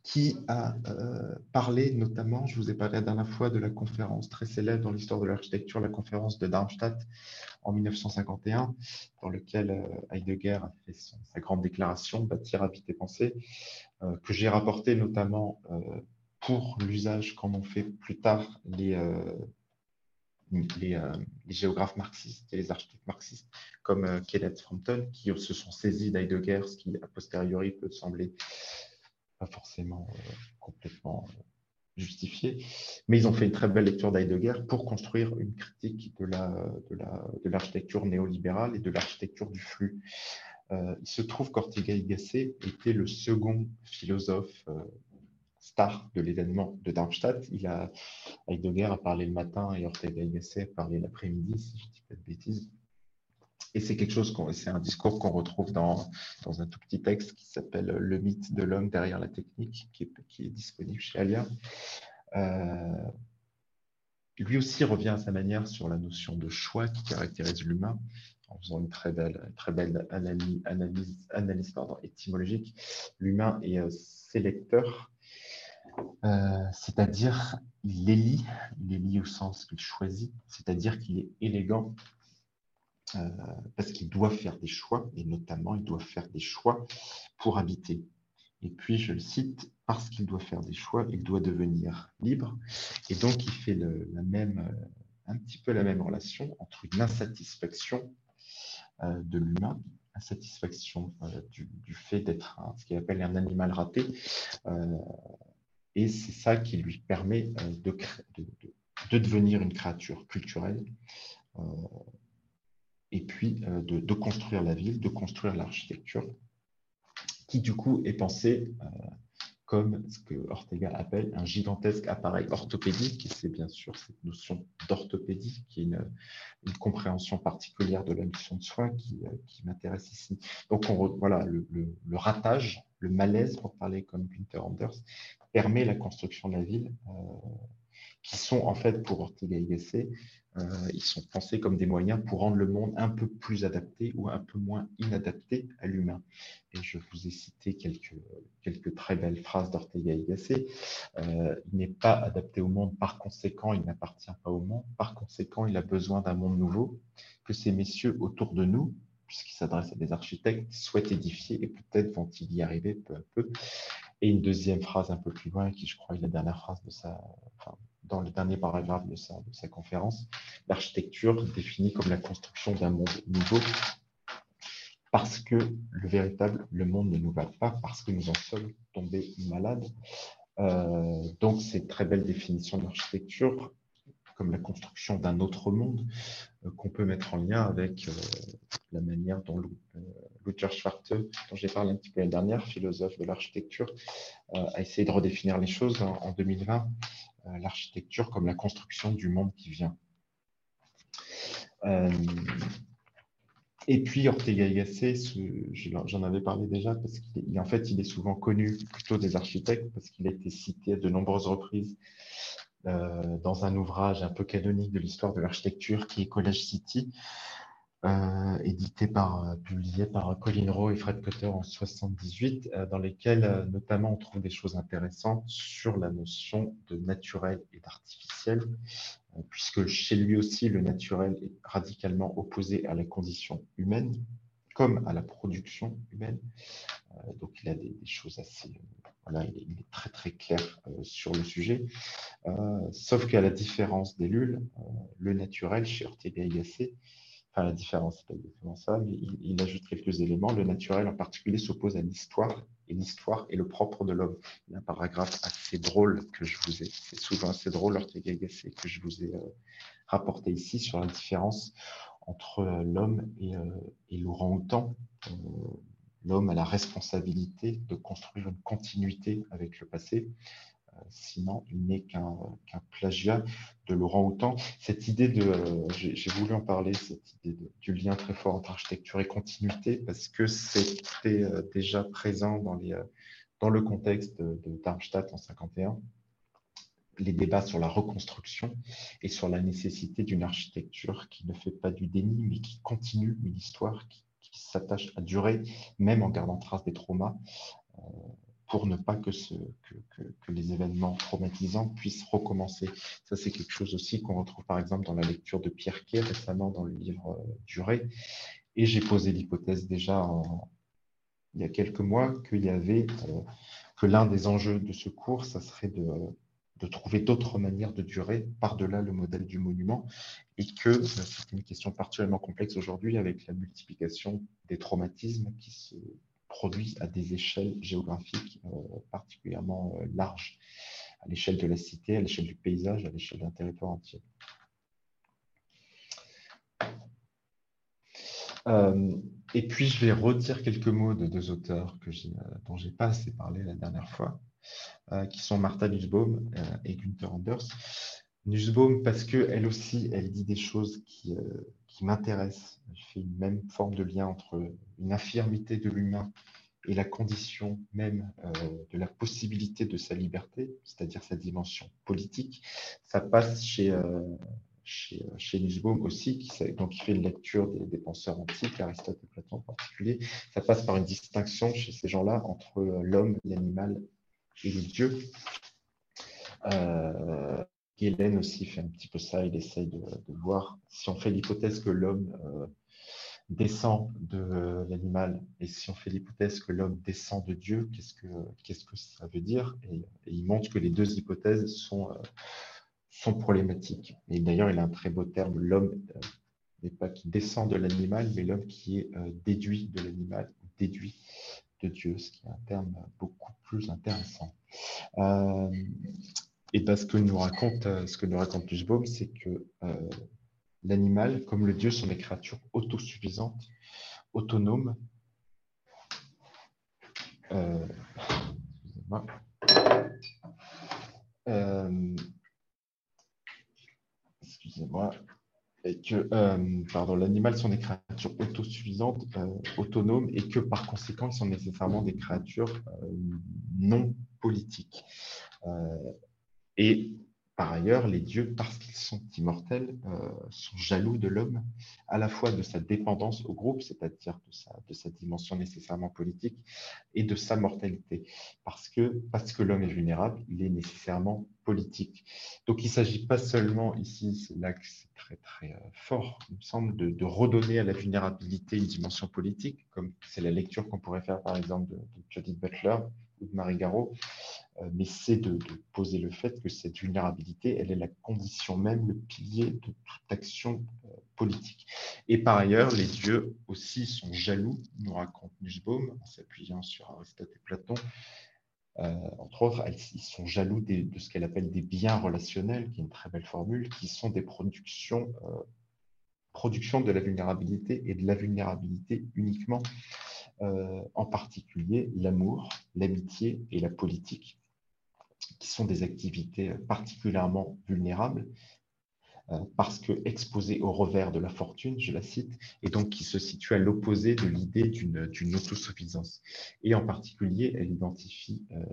qui a euh, parlé notamment, je vous ai parlé la dernière fois de la conférence très célèbre dans l'histoire de l'architecture, la conférence de Darmstadt en 1951, dans laquelle Heidegger a fait sa grande déclaration, bâtir, habiter, penser, que j'ai rapporté notamment pour l'usage qu'en ont fait plus tard les euh, les, géographes marxistes et les architectes marxistes comme euh, Kenneth Frampton qui se sont saisis d'Heidegger, ce qui a posteriori peut sembler pas forcément euh, complètement justifié, mais ils ont fait une très belle lecture d'Heidegger pour construire une critique de l'architecture la, de néolibérale et de l'architecture du flux. il se trouve qu'Ortega y Gasset était le second philosophe star de l'événement de Darmstadt. Il a, Heidegger a parlé le matin et Ortega Gasset a parlé l'après-midi, si je ne dis pas de bêtises. Et c'est quelque chose, c'est un discours qu'on retrouve dans, dans, un tout petit texte qui s'appelle Le mythe de l'homme derrière la technique, qui est, qui est disponible chez Alia. Euh, lui aussi revient à sa manière sur la notion de choix qui caractérise l'humain, en faisant une très belle, très belle analyse, analyse, analyse pardon, étymologique. L'humain est euh, sélecteur euh, c'est-à-dire il élit, il élit au sens qu'il choisit, c'est-à-dire qu'il est élégant euh, parce qu'il doit faire des choix, et notamment il doit faire des choix pour habiter. Et puis, je le cite, parce qu'il doit faire des choix, il doit devenir libre. Et donc, il fait la même, euh, un petit peu la même relation entre une insatisfaction de l'humain, insatisfaction du, du, fait d'être ce qu'il appelle un animal raté, et c'est ça qui lui permet euh, de, de, devenir une créature culturelle euh, et puis euh, de, construire la ville, de construire l'architecture, qui du coup est pensée comme ce que Ortega appelle un gigantesque appareil orthopédique, et c'est bien sûr cette notion d'orthopédie qui est une, compréhension particulière de la notion de soin qui, m'intéresse ici. Donc on, voilà, le, le, ratage, le malaise, pour parler comme Günther Anders, permet la construction de la ville. Euh, qui sont en fait pour Ortega y Gasset, euh, ils sont pensés comme des moyens pour rendre le monde un peu plus adapté ou un peu moins inadapté à l'humain. Et je vous ai cité quelques, quelques très belles phrases d'Ortega y Gasset. Euh, il n'est pas adapté au monde, par conséquent, il n'appartient pas au monde. Par conséquent, il a besoin d'un monde nouveau que ces messieurs autour de nous, puisqu'ils s'adressent à des architectes, souhaitent édifier et peut-être vont-ils y arriver peu à peu. Et une deuxième phrase un peu plus loin, qui je crois est la dernière phrase de sa, dans le dernier paragraphe de sa, conférence, l'architecture définie comme la construction d'un monde nouveau parce que le véritable, le monde ne nous va pas, parce que nous en sommes tombés malades. Euh, donc, c'est très belle définition de l'architecture comme la construction d'un autre monde euh, qu'on peut mettre en lien avec euh, la manière dont Luther Schwarte, dont j'ai parlé un petit peu l'année dernière, philosophe de l'architecture, a essayé de redéfinir les choses en 2020 euh, l'architecture comme la construction du monde qui vient. Euh, et puis Ortega y Gasset, j'en avais parlé déjà, parce qu'en fait, il est souvent connu plutôt des architectes, parce qu'il a été cité à de nombreuses reprises euh, dans un ouvrage un peu canonique de l'histoire de l'architecture qui est College City, euh, édité par, euh, publié par Colin Rowe et Fred Cotter en 78, euh, dans lesquels notamment on trouve des choses intéressantes sur la notion de naturel et d'artificiel, puisque chez lui aussi le naturel est radicalement opposé à la condition humaine, comme à la production humaine. donc il a des, choses assez, voilà, il est, très très clair sur le sujet. sauf qu'à la différence des Lules, le naturel chez Ortega Gasset Enfin, la différence, c'est pas exactement ça, mais il, ajoute quelques éléments. Le naturel, en particulier, s'oppose à l'histoire, et l'histoire est le propre de l'homme. Il y a un paragraphe assez drôle que je vous ai, c'est souvent assez drôle, Ortega Gasset, que je vous ai euh, rapporté ici sur la différence entre euh, l'homme et, euh, et l'orang-outan. L'homme a la responsabilité de construire une continuité avec le passé, sinon il n'est qu'un plagiat de Laurent Houtan. Cette idée de, euh, j'ai voulu en parler, cette idée du lien très fort entre architecture et continuité, parce que c'était euh, déjà présent dans, euh, le contexte de, Darmstadt en 51 les débats sur la reconstruction et sur la nécessité d'une architecture qui ne fait pas du déni, mais qui continue une histoire qui, s'attache à durer, même en gardant trace des traumas pour ne pas que, les événements traumatisants puissent recommencer. Ça, c'est quelque chose aussi qu'on retrouve par exemple dans la lecture de Pierre Quay récemment dans le livre euh, Durée. Et j'ai posé l'hypothèse déjà il y a quelques mois qu'il y avait euh, que l'un des enjeux de ce cours, ça serait de, de trouver d'autres manières de durer par-delà le modèle du monument et que euh, c'est une question particulièrement complexe aujourd'hui avec la multiplication des traumatismes qui se produit à des échelles géographiques euh, particulièrement euh, larges, à l'échelle de la cité, à l'échelle du paysage, à l'échelle d'un territoire entier. Euh, et puis, je vais redire quelques mots de deux auteurs que dont je n'ai pas assez parlé la dernière fois, qui sont Martha Nussbaum et Günther Anders. Nussbaum, parce qu'elle aussi, elle dit des choses qui, qui m'intéresse. Je fais une même forme de lien entre une infirmité de l'humain et la condition même euh, de la possibilité de sa liberté, c'est-à-dire sa dimension politique. Ça passe chez, euh, chez, chez Nussbaum aussi, qui, fait une lecture des, penseurs antiques, Aristote et Platon en particulier. Ça passe par une distinction chez ces gens-là entre euh, l'homme, l'animal et le Dieu. Euh, Hélène aussi fait un petit peu ça, il essaye de, voir si on fait l'hypothèse que l'homme euh, descend de l'animal et si on fait l'hypothèse que l'homme descend de Dieu, qu'est-ce que, ça veut dire? Et, il montre que les deux hypothèses sont, euh, sont problématiques. Et d'ailleurs, il a un très beau terme, l'homme n'est pas qui descend de l'animal, mais l'homme qui est déduit de l'animal, déduit de Dieu, ce qui est un terme beaucoup plus intéressant. Et ben, ce que nous raconte, euh, ce que nous raconte c'est que euh, l'animal, comme le Dieu, sont des créatures autosuffisantes, autonomes. Euh, excusez-moi. excusez-moi. Que, pardon, l'animal sont des créatures autosuffisantes, autonomes, et que par conséquent, ils sont nécessairement des créatures non politiques. Et par ailleurs, les dieux, parce qu'ils sont immortels, euh, sont jaloux de l'homme, à la fois de sa dépendance au groupe, c'est-à-dire de sa, de sa, dimension nécessairement politique, et de sa mortalité. Parce que, parce que l'homme est vulnérable, il est nécessairement Donc il ne s'agit pas seulement ici, c'est c'est très très euh, fort, il me semble, de, redonner à la vulnérabilité une dimension politique, comme c'est la lecture qu'on pourrait faire par exemple de, de Judith Butler ou de Marie Garot, euh, mais c'est de, poser le fait que cette vulnérabilité, elle est la condition même, le pilier de toute action euh, politique. Et par ailleurs, les dieux aussi sont jaloux, nous raconte Nussbaum, en s'appuyant sur Aristote et Platon. Euh, entre autres, ils sont jaloux de ce qu'elle appelle des biens relationnels, qui est une très belle formule, qui sont des productions, productions de la vulnérabilité et de la vulnérabilité uniquement. en particulier l'amour, l'amitié et la politique qui sont des activités particulièrement vulnérables euh, parce que exposées au revers de la fortune, je la cite, et donc qui se situent à l'opposé de l'idée d'une autosuffisance. Et en particulier, elle identifie euh,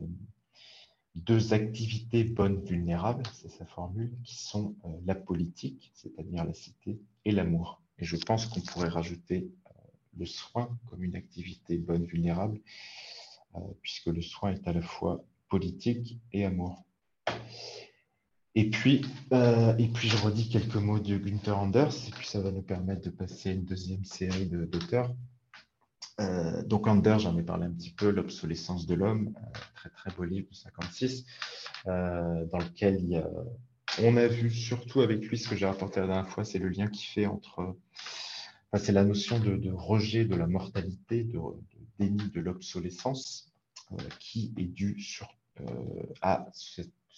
deux activités bonnes vulnérables, c'est sa formule, qui sont euh, la politique, c'est-à-dire la cité, et l'amour. Et je pense qu'on pourrait rajouter le soin comme une activité bonne vulnérable, puisque le soin est à la fois politique et amour. Et puis, euh, et puis, je redis quelques mots de Günther Anders, et puis ça va nous permettre de passer à une deuxième série d'auteurs. Euh, donc Anders, j'en ai parlé un petit peu, L'obsolescence de l'homme, euh, très très beau livre de 56, dans lequel on a vu surtout avec lui ce que j'ai rapporté la dernière fois, c'est le lien qu'il fait entre, c'est la notion de, rejet de la mortalité, de, déni de l'obsolescence, qui est due sur euh, à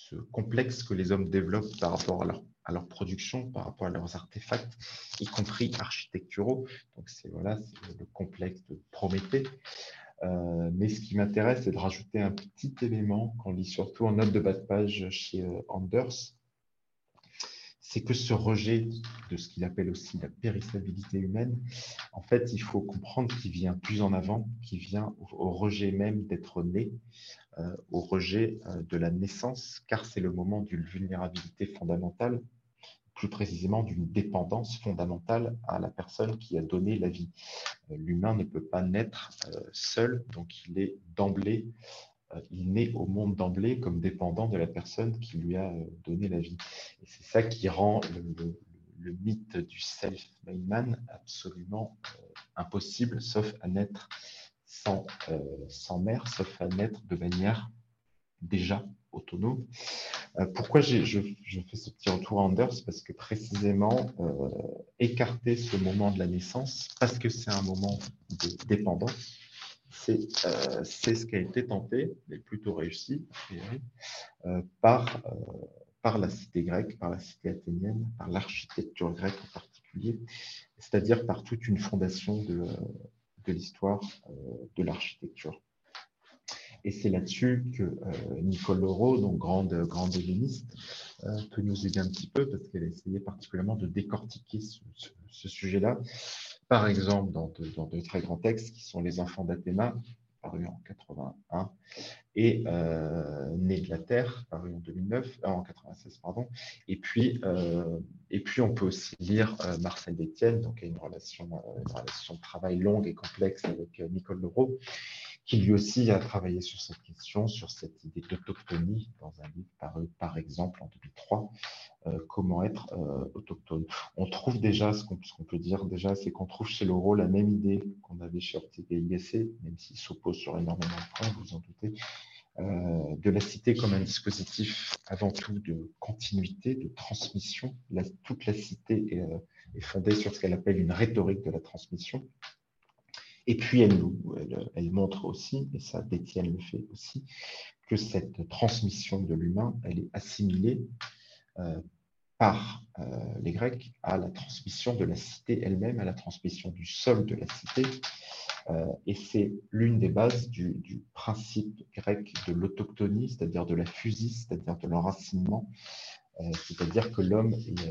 ce, complexe que les hommes développent par rapport à leur, production, par rapport à leurs artefacts, y compris architecturaux. Donc, c'est le complexe de Prométhée. Euh, mais ce qui m'intéresse, c'est de rajouter un petit élément qu'on lit surtout en note de bas de page chez euh, Anders, c'est que ce rejet de ce qu'il appelle aussi la périssabilité humaine, en fait, il faut comprendre qu'il vient plus en avant, qu'il vient au, rejet même d'être né, euh, au rejet euh, de la naissance, car c'est le moment d'une vulnérabilité fondamentale, plus précisément d'une dépendance fondamentale à la personne qui a donné la vie. Euh, l'humain ne peut pas naître seul, donc il est d'emblée il naît au monde d'emblée comme dépendant de la personne qui lui a euh, donné la vie. Et c'est ça qui rend le, mythe du self-made man absolument euh, impossible, sauf à naître sans, sans mère, sauf à naître de manière déjà autonome. pourquoi je, je, fais ce petit retour à Anders? Parce que précisément, écarter ce moment de la naissance, parce que c'est un moment de dépendance, euh, c'est ce qui a été tenté, mais plutôt réussi, euh, par, euh, par la cité grecque, par la cité athénienne, par l'architecture grecque en particulier, c'est-à-dire par toute une fondation de, de l'histoire de l'architecture. Et c'est là-dessus que Nicole Leroux, donc grande, grande helléniste, peut nous aider un petit peu parce qu'elle a essayé particulièrement de décortiquer ce sujet-là par exemple dans de, très grands textes qui sont Les Enfants d'Athéna, paru en 81, et euh, Né de la Terre, paru en 2009, euh, en 96, pardon. Et puis, euh, et puis on peut aussi lire Marcel Détienne, donc il y a une relation, une relation de travail longue et complexe avec Nicole Leroux qui lui aussi a travaillé sur cette question, sur cette idée d'autochtonie, dans un livre par exemple en 2003, euh, Comment être euh, autochtone. On trouve déjà, ce qu'on peut dire déjà, c'est qu'on trouve chez Loro la même idée qu'on avait chez Ortega même s'il s'oppose sur énormément de points, vous en doutez, euh, de la cité comme un dispositif avant tout de continuité, de transmission. toute la cité est fondée sur ce qu'elle appelle une rhétorique de la transmission, et puis, elle, elle, montre aussi, et ça, Détienne le fait aussi, que cette transmission de l'humain, elle est assimilée euh, par euh, les Grecs à la transmission de la cité elle-même, à la transmission du sol de la cité. Euh, et c'est l'une des bases du, principe grec de l'autochtonie, c'est-à-dire de la fusie, c'est-à-dire de l'enracinement, c'est-à-dire que l'homme est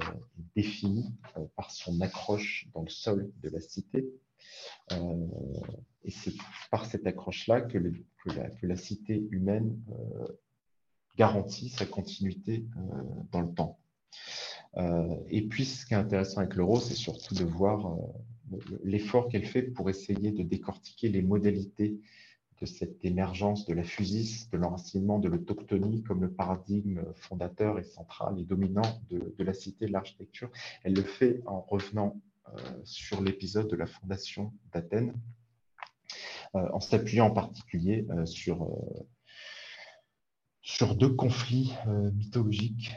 défini par son accroche dans le sol de la cité, et c'est par cette accroche-là que, la, cité humaine euh, garantit sa continuité dans le temps. et puis, ce qui est intéressant avec l'euro, c'est surtout de voir l'effort qu'elle fait pour essayer de décortiquer les modalités de cette émergence de la fusis, de l'enracinement de l'autochtonie comme le paradigme fondateur et central et dominant de, la cité de l'architecture. Elle le fait en revenant euh, sur l'épisode de la fondation d'Athènes, euh, en s'appuyant en particulier euh, sur, sur deux conflits mythologiques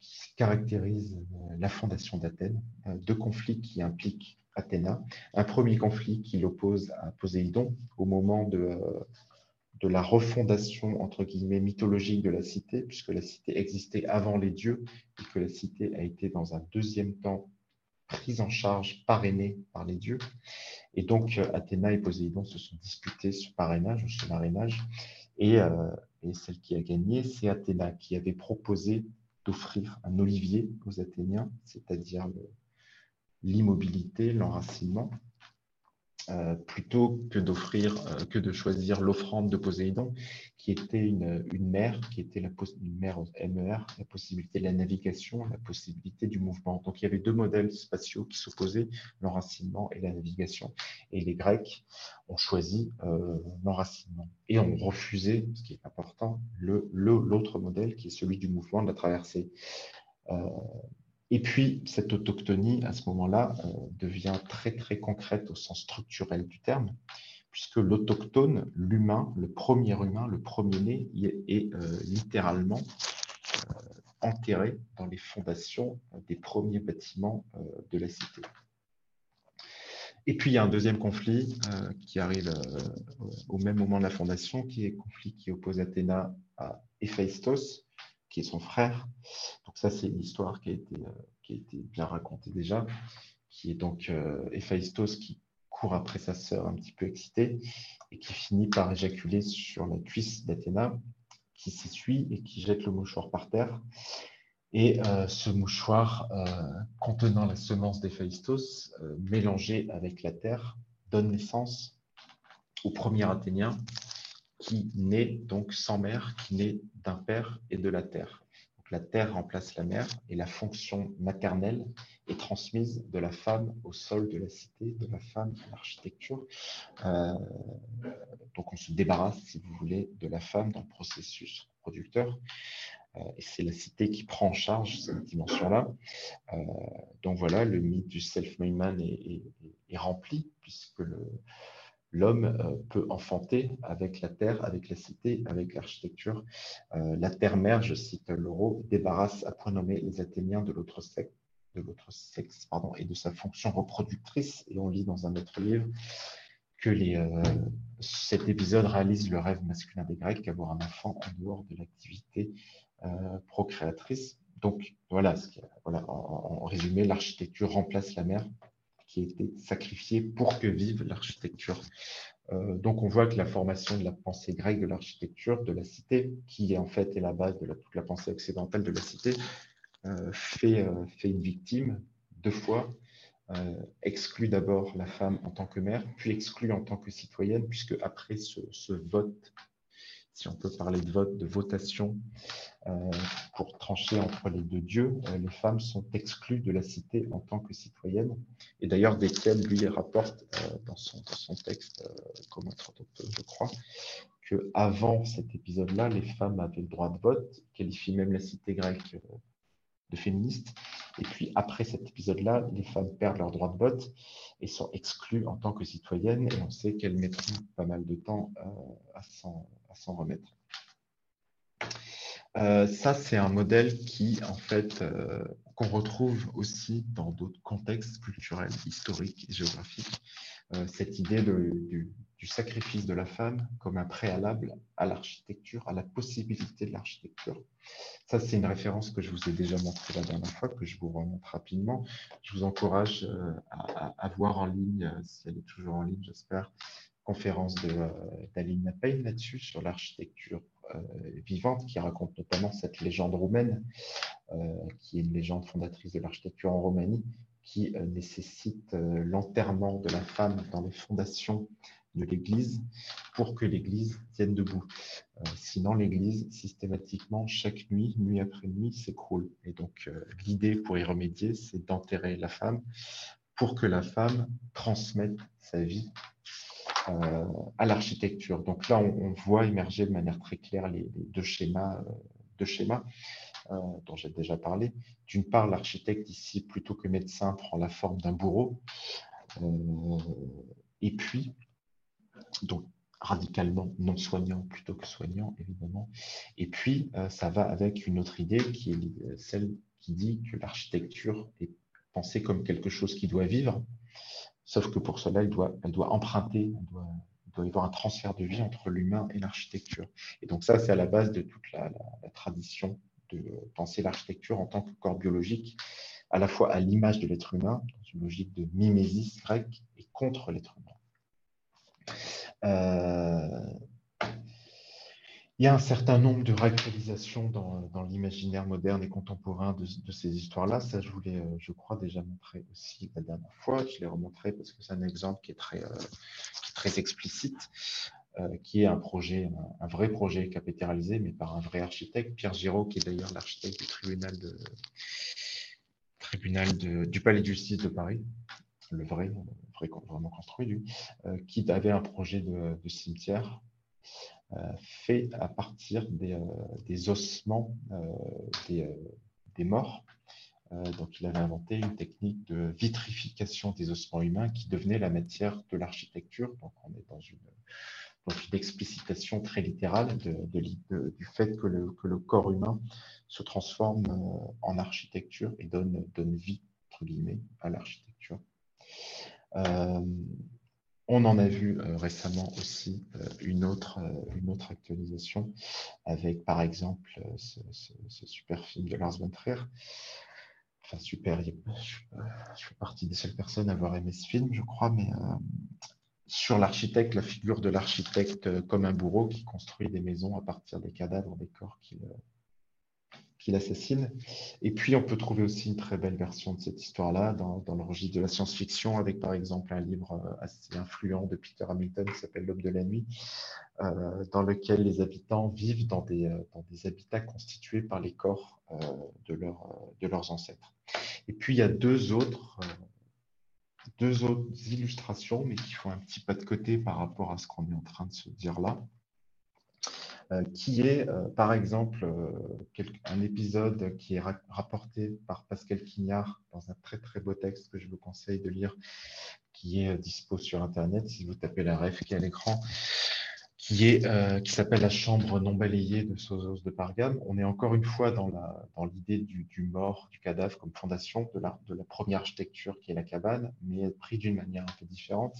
qui caractérisent la fondation d'Athènes, deux conflits qui impliquent Athéna. Un premier conflit qui l'oppose à Poséidon au moment de, de la refondation, entre guillemets, mythologique de la cité, puisque la cité existait avant les dieux et que la cité a été dans un deuxième temps prise en charge, parrainée par les dieux. Et donc, Athéna et Poséidon se sont disputés ce parrainage, ce marrainage. Et, euh, et celle qui a gagné, c'est Athéna, qui avait proposé d'offrir un olivier aux Athéniens, c'est-à-dire l'immobilité, l'enracinement, euh, plutôt que d'offrir, euh, que de choisir l'offrande de Poséidon, qui était une, une mer, qui était la une mer MER, la possibilité de la navigation, la possibilité du mouvement. Donc il y avait deux modèles spatiaux qui s'opposaient, l'enracinement et la navigation. Et les Grecs ont choisi euh, l'enracinement et ont refusé, ce qui est important, l'autre le, l'autre modèle qui est celui du mouvement de la traversée. Et puis, cette autochtonie, à ce moment-là, euh, devient très, très concrète au sens structurel du terme, puisque l'autochtone, l'humain, le premier humain, le premier-né, est, euh, littéralement euh, enterré dans les fondations des premiers bâtiments de la cité. Et puis, il y a un deuxième conflit qui arrive au même moment de la fondation, qui est le conflit qui oppose Athéna à Héphaïstos, qui est son frère. Donc ça, c'est une histoire qui a été, euh, qui a été bien racontée déjà, qui est donc euh, Héphaïstos qui court après sa sœur un petit peu excitée et qui finit par éjaculer sur la cuisse d'Athéna, qui s'essuie et qui jette le mouchoir par terre. Et euh, ce mouchoir contenant la semence d'Héphaïstos, mélangé avec la terre, donne naissance au premier Athénien qui naît donc sans mère, qui naît d'un père et de la terre. Donc la terre remplace la mère et la fonction maternelle est transmise de la femme au sol de la cité, de la femme à l'architecture. Euh, donc on se débarrasse, si vous voulez, de la femme dans le processus producteur. Euh, et c'est la cité qui prend en charge cette dimension-là. Euh, donc voilà, le mythe du self-made man est, est, rempli, puisque le, l'homme euh, peut enfanter avec la terre, avec la cité, avec l'architecture. Euh, la terre-mère, je cite Loro, débarrasse à point nommé les Athéniens de l'autre sexe, de l'autre sexe pardon, et de sa fonction reproductrice. Et on lit dans un autre livre que euh, cet épisode réalise le rêve masculin des Grecs, avoir un enfant en dehors de l'activité procréatrice. Donc voilà, voilà en résumé, l'architecture remplace la mère qui a été sacrifié pour que vive l'architecture. Euh, donc on voit que la formation de la pensée grecque de l'architecture, de la cité, qui en fait est la base de toute la pensée occidentale de la cité, euh, fait, euh, fait, une victime deux fois, exclut d'abord la femme en tant que mère, puis exclut en tant que citoyenne, puisque après ce vote si on peut parler de vote, de votation, euh, pour trancher entre les deux dieux, euh, les femmes sont exclues de la cité en tant que citoyennes. Et d'ailleurs, Desquelles, lui, rapporte euh, dans, son, texte, comme autre je crois, que avant cet épisode-là, les femmes avaient le droit de vote, qualifie même la cité grecque de féministes. Et puis, après cet épisode-là, les femmes perdent leur droit de vote et sont exclues en tant que citoyennes. Et on sait qu'elles mettront pas mal de temps à s'en s'en remettre. Euh, ça, c'est un modèle qui, en fait, euh, qu'on retrouve aussi dans d'autres contextes culturels, historiques géographiques. Euh, cette idée du, sacrifice de la femme comme un préalable à l'architecture, à la possibilité de l'architecture. Ça, c'est une référence que je vous ai déjà montrée la dernière fois, que je vous remonte rapidement. Je vous encourage à, à, voir en ligne, si elle est toujours en ligne, j'espère, conférence d'Alina euh, Payne là-dessus, sur l'architecture euh, vivante, qui raconte notamment cette légende roumaine, euh, qui est une légende fondatrice de l'architecture en Roumanie, qui nécessite l'enterrement de la femme dans les fondations de l'Église pour que l'Église tienne debout. Sinon, l'Église, systématiquement, chaque nuit, nuit après nuit, s'écroule. Et donc, l'idée pour y remédier, c'est d'enterrer la femme pour que la femme transmette sa vie à l'architecture. Donc là, on, voit émerger de manière très claire les, deux schémas, deux schémas dont j'ai déjà parlé. D'une part, l'architecte ici, plutôt que médecin, prend la forme d'un bourreau. et puis, donc radicalement non soignant plutôt que soignant, évidemment. Et puis, euh, ça va avec une autre idée qui est celle qui dit que l'architecture est pensée comme quelque chose qui doit vivre, sauf que pour cela, elle doit, emprunter, doit, il doit y avoir un transfert de vie entre l'humain et l'architecture. Et donc ça, c'est à la base de toute la, la tradition de penser l'architecture en tant que corps biologique, à la fois à l'image de l'être humain, dans une logique de mimésis grecque, et contre l'être humain. Euh, il y a un certain nombre de réactualisations dans, l'imaginaire moderne et contemporain de, ces histoires-là. Ça, je voulais, euh, je crois, déjà montrer aussi la dernière fois. Je l'ai remontré parce que c'est un exemple qui est très, euh, explicite, qui est un projet, un, vrai projet réalisé, mais par un vrai architecte, Pierre Giraud, qui est d'ailleurs l'architecte du tribunal, du Palais de justice de Paris, le vrai, vraiment construit, lui, euh, qui avait un projet de, cimetière euh, fait à partir des, euh, ossements des, morts. donc, il avait inventé une technique de vitrification des ossements humains qui devenait la matière de l'architecture. Donc, on est dans une, explicitation très littérale du fait que le, que le, corps humain se transforme en architecture et donne, donne vie, entre guillemets, à l'architecture. Euh, on en a vu euh, récemment aussi euh, une, autre, une autre actualisation avec, par exemple, ce, super film de Lars von Trier. Enfin, super, je, fais partie des seules personnes à avoir aimé ce film, je crois, mais sur l'architecte, la figure de l'architecte comme un bourreau qui construit des maisons à partir des cadavres des corps qu'il qu'il assassine. Et puis, on peut trouver aussi une très belle version de cette histoire-là dans, le registre de la science-fiction, avec par exemple un livre euh, assez influent de Peter Hamilton qui s'appelle L'Homme de la nuit, euh, dans lequel les habitants vivent dans des, euh, habitats constitués par les corps de, leur, de leurs ancêtres. Et puis, il y a deux autres illustrations, mais qui font un petit pas de côté par rapport à ce qu'on est en train de se dire là. Euh, qui est, euh, par exemple, euh, un épisode qui est rapporté par Pascal Quignard dans un très très beau texte que je vous conseille de lire, qui est dispo sur Internet, si vous tapez la ref qui est à l'écran, qui est s'appelle La chambre non balayée de Sozos de Pargame. On est encore une fois dans l'idée du, mort, du cadavre comme fondation de la, première architecture qui est la cabane, mais pris d'une manière un peu différente.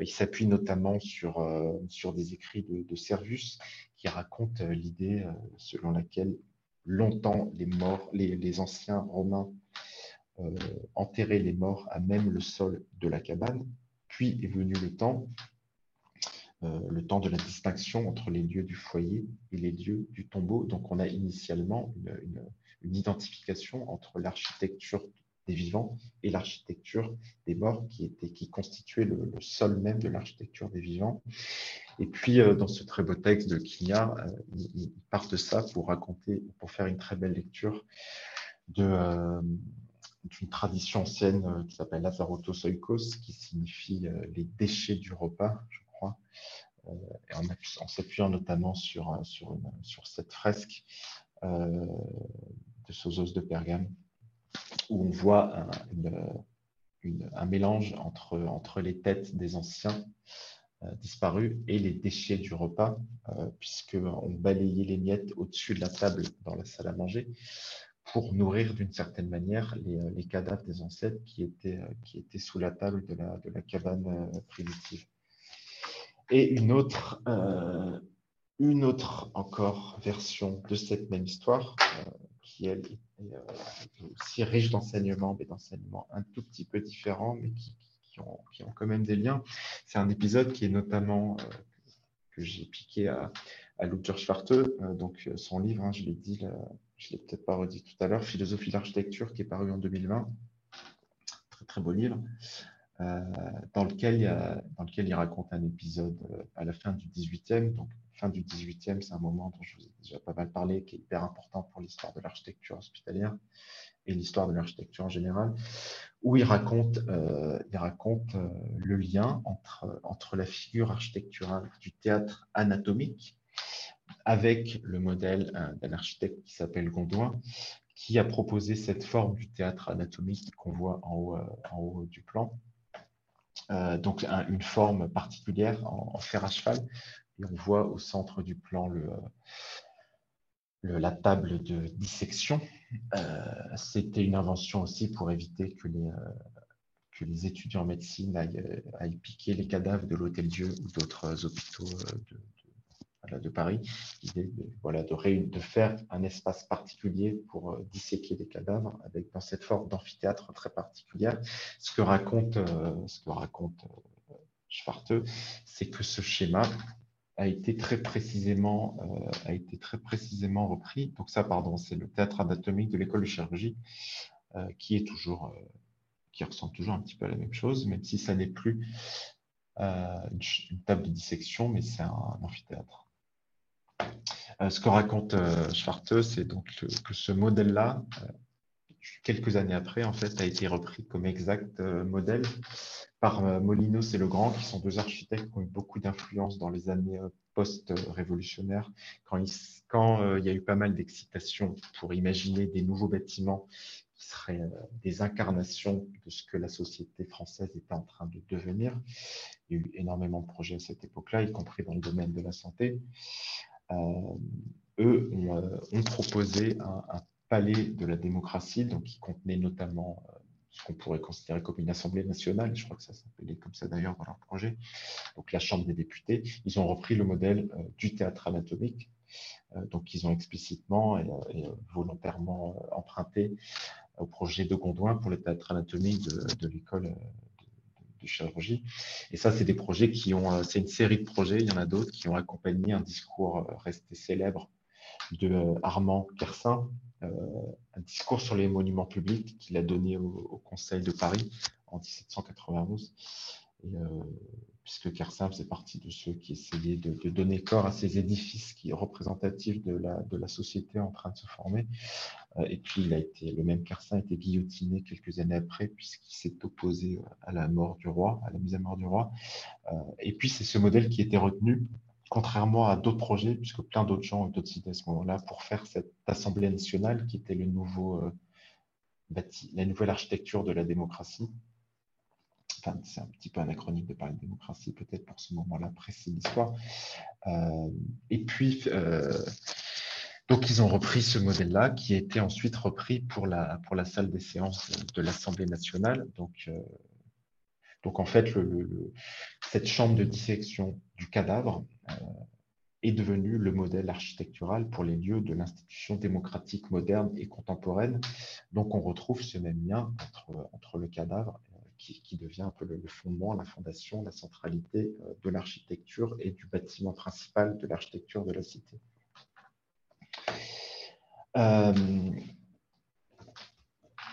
il s'appuie notamment sur, sur des écrits de, de Servus qui raconte euh, l'idée euh, selon laquelle longtemps les morts, les, anciens romains euh, enterraient les morts à même le sol de la cabane. Puis est venu le temps, le temps de la distinction entre les lieux du foyer et les lieux du tombeau. Donc on a initialement une, identification entre l'architecture des vivants et l'architecture des morts qui, était, qui constituait le, sol même de l'architecture des vivants. Et puis, euh, dans ce très beau texte de Quignard, euh, il, part de ça pour raconter, pour faire une très belle lecture euh, d'une tradition ancienne qui s'appelle Lazarotos Oikos, qui signifie les déchets du repas, je crois, et en, s'appuyant notamment sur, sur, sur, cette fresque de Sozos de Pergame, où on voit un, mélange entre, les têtes des anciens euh, disparu et les déchets du repas, euh, puisqu'on balayait les miettes au-dessus de la table dans la salle à manger pour nourrir d'une certaine manière les, euh, cadavres des ancêtres qui étaient, sous la table de la, cabane primitive. Et une une autre encore version de cette même histoire, est aussi riche d'enseignements, mais d'enseignements un tout petit peu différents, mais qui, ont, quand même des liens. C'est un épisode qui est notamment euh, que j'ai piqué à, à Luther Schwarte, euh, donc euh, son livre, hein, je l'ai dit, je l'ai peut-être pas redit tout à l'heure, Philosophie de l'architecture, qui est paru en 2020. Très très beau livre. dans, lequel il, dans lequel il raconte un épisode à la fin du 18e. Donc, fin du 18e, c'est un moment dont je vous ai déjà pas mal parlé, qui est hyper important pour l'histoire de l'architecture hospitalière et l'histoire de l'architecture en général, où il raconte, il raconte le lien entre, entre la figure architecturale du théâtre anatomique avec le modèle d'un architecte qui s'appelle Gondouin, qui a proposé cette forme du théâtre anatomique qu'on voit en haut, en haut, du plan. Euh, donc une forme particulière en, fer à cheval. On voit au centre du plan la table de dissection. Euh, c'était une invention aussi pour éviter que les, euh, étudiants en médecine aillent, aillent piquer les cadavres de l'Hôtel Dieu ou d'autres hôpitaux de, Paris, l'idée de, voilà, de, faire un espace particulier pour euh, disséquer les cadavres avec dans cette forme d'amphithéâtre très particulière. Ce que raconte, euh, ce que raconte euh, c'est que ce schéma a été très précisément, a été très précisément repris. Donc ça, pardon, c'est le théâtre anatomique de l'école de chirurgie qui est toujours, qui ressemble toujours un petit peu à la même chose, même si ça n'est plus une, table de dissection, mais c'est un amphithéâtre. Euh, ce que raconte euh, Schwartz, c'est donc que ce modèle-là, euh, quelques années après, en fait, a été repris comme exact modèle par Molinos et Legrand, qui sont deux architectes qui ont eu beaucoup d'influence dans les années post-révolutionnaires, quand, il, quand il y a eu pas mal d'excitation pour imaginer des nouveaux bâtiments qui seraient des incarnations de ce que la société française était en train de devenir. Il y a eu énormément de projets à cette époque-là, y compris dans le domaine de la santé. Euh, eux euh, ont, proposé un, palais de la démocratie, donc qui contenait notamment euh, ce qu'on pourrait considérer comme une assemblée nationale, je crois que ça s'appelait comme ça d'ailleurs dans leur projet, donc la Chambre des députés. Ils ont repris le modèle du théâtre anatomique, donc ils ont explicitement et, volontairement emprunté au projet de Gondouin pour le théâtre anatomique de, de l'école chirurgie. Et ça, c'est des projets qui ont, euh, c'est une série de projets, il y en a d'autres qui ont accompagné un discours euh, resté célèbre de euh, Armand Kersin, un discours sur les monuments publics qu'il a donné au, Conseil de Paris en 1791. Et, puisque Kersin faisait partie de ceux qui essayaient de, donner corps à ces édifices qui représentatifs de la, société en train de se former. Euh, et puis, le même Kersin a été guillotiné quelques années après, puisqu'il s'est opposé à la mort du roi, à la mise à mort du roi. Euh, et puis, c'est ce modèle qui était retenu, contrairement à d'autres projets, puisque plein d'autres gens ont d'autres idées à ce moment-là, pour faire cette Assemblée nationale qui était le nouveau, euh, la nouvelle architecture de la démocratie c'est un petit peu anachronique de parler de démocratie, peut-être pour ce moment-là précis de l'histoire. Euh, et puis, euh, donc, ils ont repris ce modèle-là, qui a été ensuite repris pour la, pour la salle des séances de l'Assemblée nationale. Donc, donc en fait, cette chambre de dissection du cadavre est devenue le modèle architectural pour les lieux de l'institution démocratique moderne et contemporaine. Donc, on retrouve ce même lien entre, le cadavre qui, devient un peu le, fondement, la fondation, la centralité euh, de l'architecture et du bâtiment principal de l'architecture de la cité.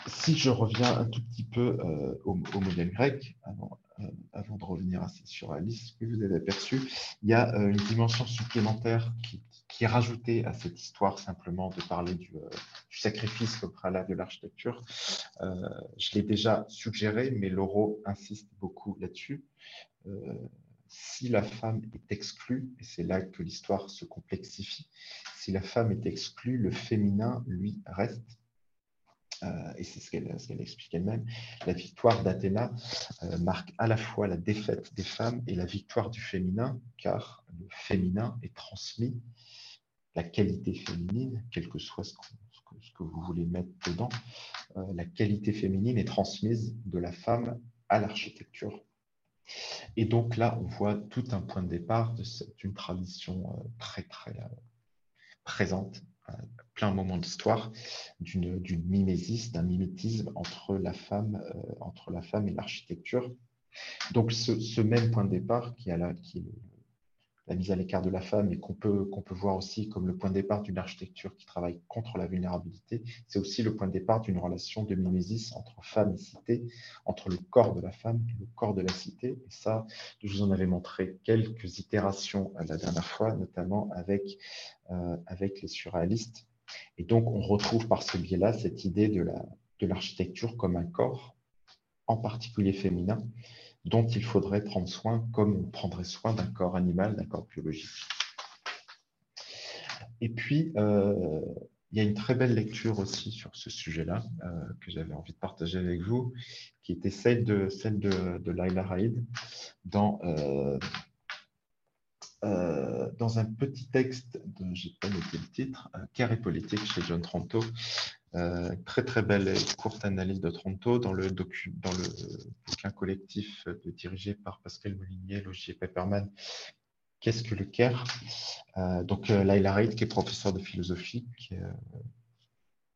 Euh, si je reviens un tout petit peu euh, au, modèle grec, avant, de revenir sur la liste que vous avez aperçue, il y a une dimension supplémentaire qui, est rajoutée à cette histoire simplement de parler du, sacrifice au préalable de l'architecture. Euh, je l'ai déjà suggéré, mais Loro insiste beaucoup là-dessus. Euh, si la femme est exclue, et c'est là que l'histoire se complexifie, si la femme est exclue, le féminin, lui, reste. Euh, et c'est ce qu'elle explique elle-même. La victoire d'Athéna marque à la fois la défaite des femmes et la victoire du féminin, car le féminin est transmis, la qualité féminine, quel que soit ce que vous voulez mettre dedans, euh, la qualité féminine est transmise de la femme à l'architecture. Et donc là, on voit tout un point de départ d'une tradition euh, très, très euh, présente plein moment d'histoire, d'une mimésis, d'un mimétisme entre la femme, entre la femme et l'architecture. Donc ce, même point de départ qui, a la, qui est la mise à l'écart de la femme et qu'on peut, qu'on peut voir aussi comme le point de départ d'une architecture qui travaille contre la vulnérabilité, c'est aussi le point de départ d'une relation de mimésis entre femme et cité, entre le corps de la femme et le corps de la cité. Et ça, je vous en avais montré quelques itérations la dernière fois, notamment avec, euh, avec les surréalistes. Et donc, on retrouve par ce biais-là cette idée de l'architecture de comme un corps, en particulier féminin, dont il faudrait prendre soin comme on prendrait soin d'un corps animal, d'un corps biologique. Et puis, euh, il y a une très belle lecture aussi sur ce sujet-là euh, que j'avais envie de partager avec vous, qui était celle de, celle de, Laila Raïd dans, euh, dans un petit texte, de, je n'ai pas noté le titre, Care et politique chez John Tronto, euh, très très belle et courte analyse de Toronto dans le, bouquin collectif dirigé par Pascal Molinier, Logier Pepperman. Qu'est-ce que le CARE euh, Donc euh, Laila Reid, qui est professeur de philosophie, qui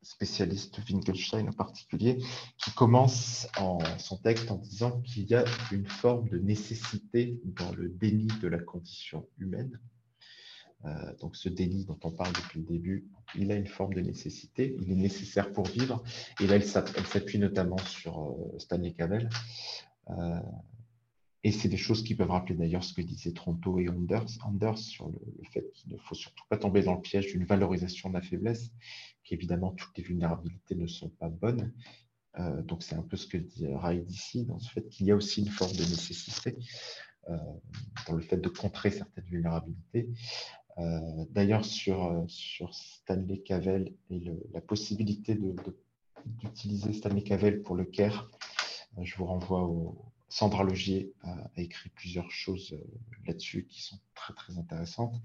spécialiste Wittgenstein en particulier, qui commence en, son texte en disant qu'il y a une forme de nécessité dans le déni de la condition humaine euh, donc ce déni dont on parle depuis le début, il a une forme de nécessité, il est nécessaire pour vivre. Et là, elle s'appuie notamment sur euh, Stanley Cavell. Euh, et c'est des choses qui peuvent rappeler d'ailleurs ce que disaient Tronto et Anders, sur le, fait qu'il ne faut surtout pas tomber dans le piège d'une valorisation de la faiblesse, qu'évidemment toutes les vulnérabilités ne sont pas bonnes. donc c'est un peu ce que dit Raid ici, dans ce fait qu'il y a aussi une forme de nécessité dans le fait de contrer certaines vulnérabilités. Euh, d'ailleurs, sur, euh, Stanley Cavell et la possibilité d'utiliser Stanley Cavell pour le CARE, euh, je vous renvoie au, Sandra Logier a, écrit plusieurs choses là-dessus qui sont très très intéressantes.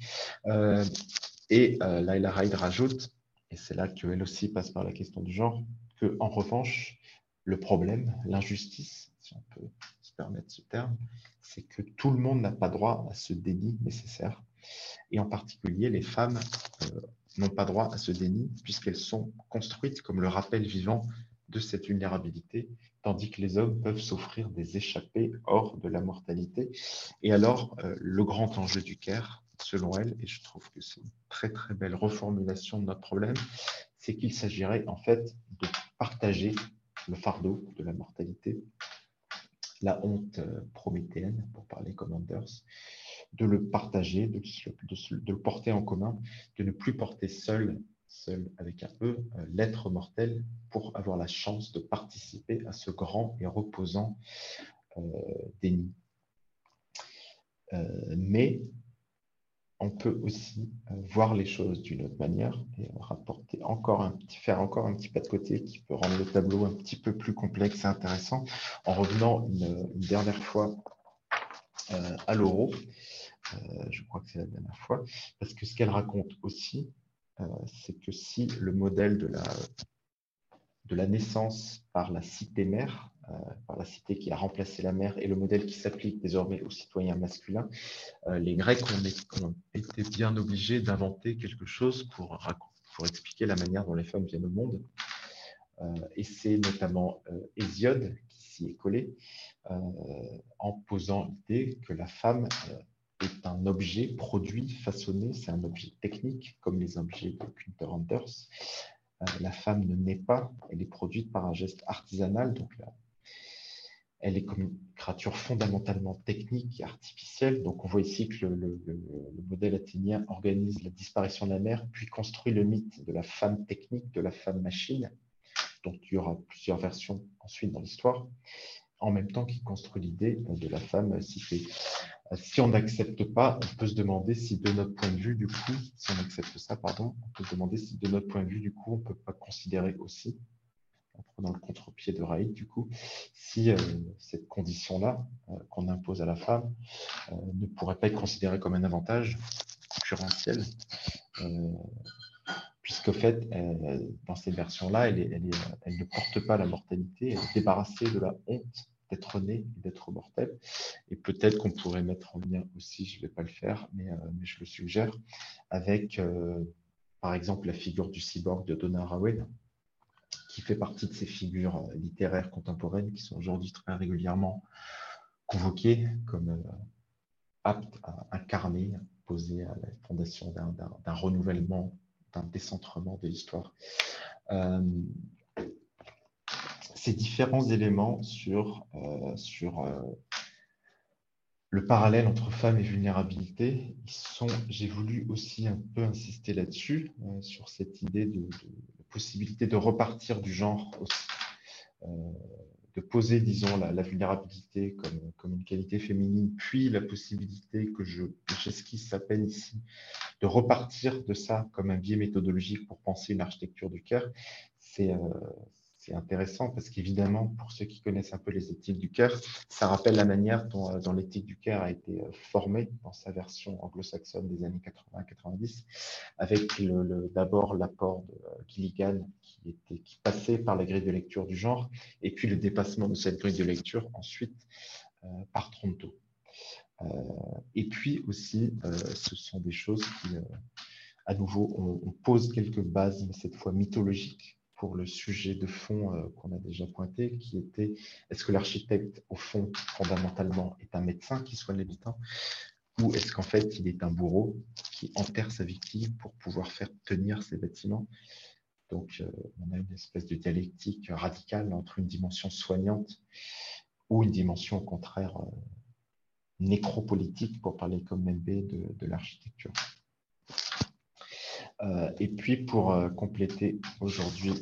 et Laila Raid rajoute, et c'est là qu'elle aussi passe par la question du genre, que en revanche, le problème, l'injustice, si on peut se permettre ce terme, c'est que tout le monde n'a pas droit à ce déni nécessaire et en particulier, les femmes euh, n'ont pas droit à ce déni puisqu'elles sont construites comme le rappel vivant de cette vulnérabilité, tandis que les hommes peuvent s'offrir des échappées hors de la mortalité. Et alors, euh, le grand enjeu du CARE, selon elle, et je trouve que c'est une très très belle reformulation de notre problème, c'est qu'il s'agirait en fait de partager le fardeau de la mortalité, la honte euh, prométhéenne, pour parler comme Anders, de le partager, de, le porter en commun, de ne plus porter seul, seul avec un E, euh, l'être mortel, pour avoir la chance de participer à ce grand et reposant euh, déni. Euh, mais on peut aussi voir les choses d'une autre manière et rapporter encore un petit, faire encore un petit pas de côté qui peut rendre le tableau un petit peu plus complexe et intéressant en revenant une, dernière fois à l'euro je crois que c'est la dernière fois, parce que ce qu'elle raconte aussi, c'est que si le modèle de la, de la naissance par la cité mère, euh, par la cité qui a remplacé la mère, et le modèle qui s'applique désormais aux citoyens masculins, les Grecs ont, été bien obligés d'inventer quelque chose pour, pour expliquer la manière dont les femmes viennent au monde. et c'est notamment Hésiode qui s'y est collé en posant l'idée que la femme est un objet produit, façonné, c'est un objet technique, comme les objets de Günther Anders. Euh, la femme ne naît pas, elle est produite par un geste artisanal, donc elle est comme une créature fondamentalement technique et artificielle. Donc on voit ici que le, modèle athénien organise la disparition de la mère, puis construit le mythe de la femme technique, de la femme machine, dont il y aura plusieurs versions ensuite dans l'histoire, en même temps qu'il construit l'idée de la femme citée si on n'accepte pas, on peut se demander si de notre point de vue, du coup, si on accepte ça, pardon, on peut se demander si de notre point de vue, du coup, on ne peut pas considérer aussi, en prenant le contre-pied de Raïd, du coup, si euh, cette condition-là euh, qu'on impose à la femme euh, ne pourrait pas être considérée comme un avantage concurrentiel, puisqu'au fait, dans cette version-là, elle, ne porte pas la mortalité, elle est débarrassée de la honte d'être né et d'être mortel. Et peut-être qu'on pourrait mettre en lien aussi, je ne vais pas le faire, mais, euh, je le suggère, avec euh, par exemple la figure du cyborg de Donna Haraway, qui fait partie de ces figures euh, littéraires contemporaines qui sont aujourd'hui très régulièrement convoquées comme aptes à incarner posé à la fondation d'un renouvellement, d'un décentrement de l'histoire. ces différents éléments sur, sur le parallèle entre femmes et vulnérabilité, sont, j'ai voulu aussi un peu insister là-dessus, euh, sur cette idée de, possibilité de repartir du genre aussi, euh, de poser, disons, la, vulnérabilité comme, une qualité féminine, puis la possibilité que je, j'esquisse à peine ici, de repartir de ça comme un biais méthodologique pour penser une architecture du cœur, c'est, euh, c'est intéressant parce qu'évidemment, pour ceux qui connaissent un peu les éthiques du cœur, ça rappelle la manière dont, euh, l'éthique du cœur a été euh, formée dans sa version anglo-saxonne des années 80-90, avec le, d'abord l'apport de euh, Gilligan qui, était, qui passait par la grille de lecture du genre, et puis le dépassement de cette grille de lecture ensuite par Tronto. et puis aussi, ce sont des choses qui, à nouveau, on, on pose quelques bases, mais cette fois mythologiques, pour le sujet de fond euh, qu'on a déjà pointé, qui était est-ce que l'architecte, au fond, fondamentalement, est un médecin qui soigne l'habitant ou est-ce qu'en fait, il est un bourreau qui enterre sa victime pour pouvoir faire tenir ses bâtiments? Donc, euh, on a une espèce de dialectique radicale entre une dimension soignante ou une dimension, au contraire, euh, nécropolitique, pour parler comme MB de, de l'architecture. Euh, et puis pour euh, compléter aujourd'hui,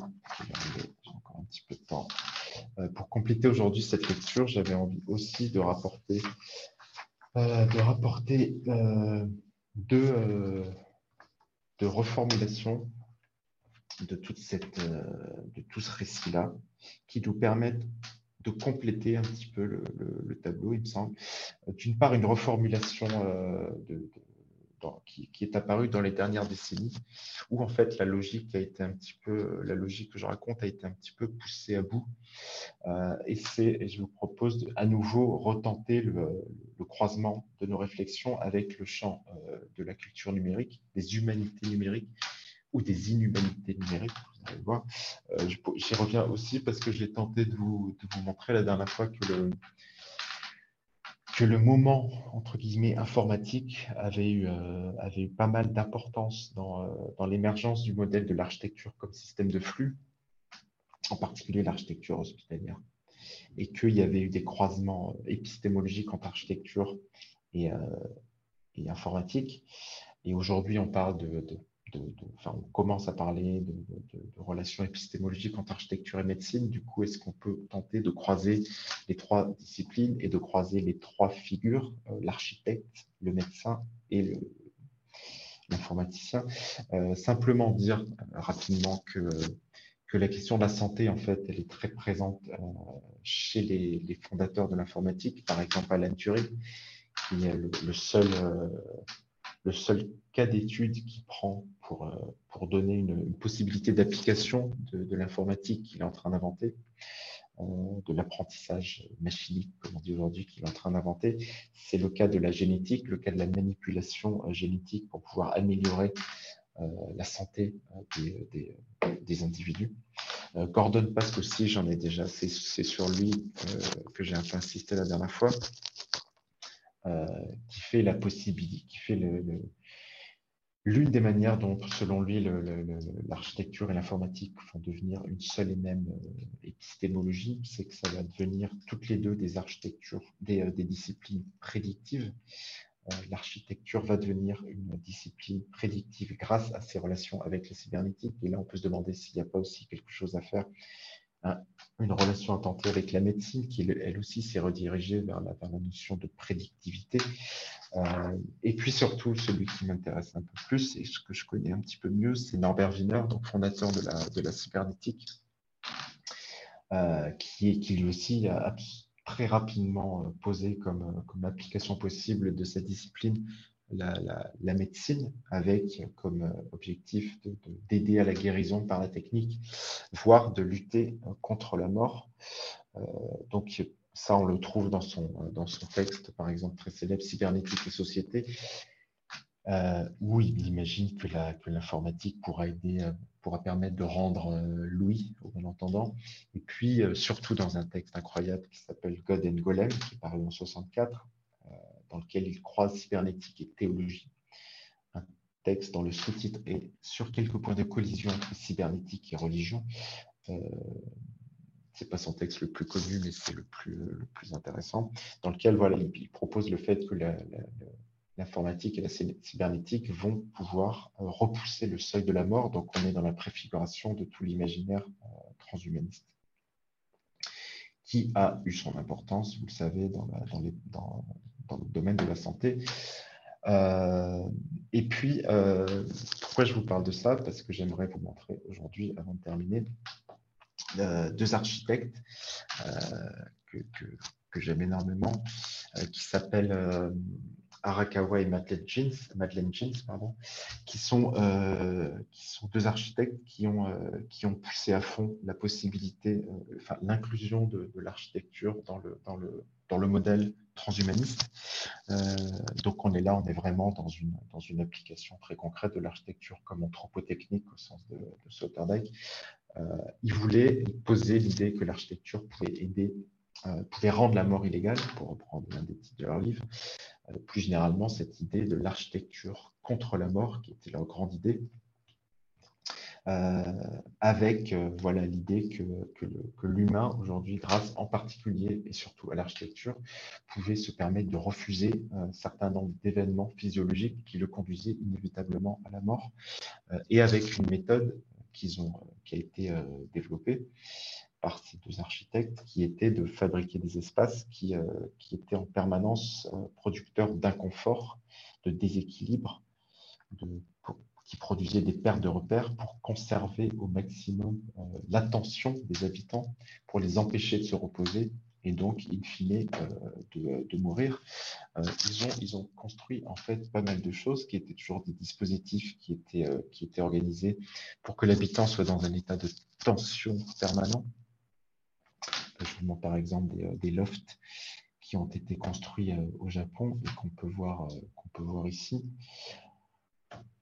euh, pour compléter aujourd'hui cette lecture, j'avais envie aussi de rapporter, de rapporter deux, de reformulation de, toute cette, de tout ce récit-là, qui nous permettent de compléter un petit peu le, tableau, il me semble. D'une part, une reformulation de qui, est apparu dans les dernières décennies, où en fait la logique a été un petit peu, la logique que je raconte a été un petit peu poussée à bout. Euh, et c'est, je vous propose à nouveau retenter le, croisement de nos réflexions avec le champ euh, de la culture numérique, des humanités numériques ou des inhumanités numériques. Vous allez voir. Euh, j'y reviens aussi parce que j'ai tenté de vous, de vous montrer la dernière fois que le que le moment, entre guillemets, informatique avait eu, euh, avait pas mal d'importance dans, euh, dans l'émergence du modèle de l'architecture comme système de flux, en particulier l'architecture hospitalière, et qu'il y avait eu des croisements épistémologiques entre architecture et, euh, et informatique. Et aujourd'hui, on parle de enfin, on commence à parler de, relations épistémologiques entre architecture et médecine. Du coup, est-ce qu'on peut tenter de croiser les trois disciplines et de croiser les trois figures, euh, l'architecte, le médecin et l'informaticien? Euh, Simplement dire euh, rapidement que, que la question de la santé, en fait, elle est très présente chez les, fondateurs de l'informatique, par exemple Alan Turing, qui est le seul le seul cas d'étude qui prend pour, euh, pour donner une, possibilité d'application de, l'informatique qu'il est en train d'inventer, euh, de l'apprentissage machinique, comme on dit aujourd'hui, qu'il est en train d'inventer, c'est le cas de la génétique, le cas de la manipulation euh, génétique pour pouvoir améliorer la santé des, individus. Gordon Pask aussi, j'en ai déjà, c'est sur lui que j'ai un peu insisté la dernière fois. Qui fait la possibilité, qui fait l'une des manières dont, selon lui, l'architecture et l'informatique font devenir une seule et même euh, épistémologie, c'est que ça va devenir toutes les deux des architectures, des, euh, disciplines prédictives. l'architecture va devenir une discipline prédictive grâce à ses relations avec la cybernétique. Et là, on peut se demander s'il n'y a pas aussi quelque chose à faire une relation à tenter avec la médecine qui, elle aussi, s'est redirigée vers la, notion de prédictivité. Euh, et puis surtout, celui qui m'intéresse un peu plus et ce que je connais un petit peu mieux, c'est Norbert Wiener, donc fondateur de la, cybernétique, euh, qui, qui lui aussi a très rapidement euh, posé comme, application possible de cette discipline la, médecine avec comme objectif d'aider de, à la guérison par la technique, voire de lutter contre la mort. Euh, donc ça, on le trouve dans son, dans son texte, par exemple, très célèbre, Cybernétique et Société, où il imagine que l'informatique pourra aider, pourra permettre de rendre Louis, au bon entendant, et puis surtout dans un texte incroyable qui s'appelle God and Golem, qui est paru en 64, dans lequel il croise cybernétique et théologie. texte dans le sous-titre est sur quelques points de collision entre cybernétique et religion. C'est pas son texte le plus connu, mais c'est le plus, intéressant, dans lequel voilà, il, propose le fait que l'informatique et la cybernétique vont pouvoir euh, repousser le seuil de la mort. Donc, on est dans la préfiguration de tout l'imaginaire euh, transhumaniste qui a eu son importance, vous le savez, dans, le domaine de la santé. Euh, et puis, pourquoi je vous parle de ça? Parce que j'aimerais vous montrer aujourd'hui, avant de terminer, deux architectes que, que, j'aime énormément, qui s'appellent Arakawa et Madeleine Jeans, Madeleine Jeans pardon, qui, sont, qui sont deux architectes qui ont, qui ont poussé à fond la possibilité, l'inclusion de, l'architecture dans le, dans, le, dans le modèle transhumaniste. Euh, donc on est là, on est vraiment dans une, dans une application très concrète de l'architecture comme anthropotechnique au sens de, de. Euh, il voulait poser l'idée que l'architecture pouvait aider, euh, pouvait rendre la mort illégale, pour reprendre l'un des titres de leur livre. plus généralement, cette idée de l'architecture contre la mort, qui était leur grande idée, euh, avec euh, voilà l'idée que, l'humain aujourd'hui, grâce en particulier et surtout à l'architecture, pouvait se permettre de refuser un certain nombre d'événements physiologiques qui le conduisaient inévitablement à la mort, euh, et avec une méthode ont, qui a été développée par ces deux architectes, qui était de fabriquer des espaces qui, qui étaient en permanence producteurs d'inconfort, de déséquilibre, qui produisait des pertes de repères pour conserver au maximum euh, l'attention des habitants, pour les empêcher de se reposer et donc, in fine, euh, de, mourir. Euh, ils, ont, construit en fait pas mal de choses qui étaient toujours des dispositifs qui étaient, étaient organisés pour que l'habitant soit dans un état de tension permanent. Je vous montre par exemple des, lofts qui ont été construits au Japon et qu'on peut, voir, ici.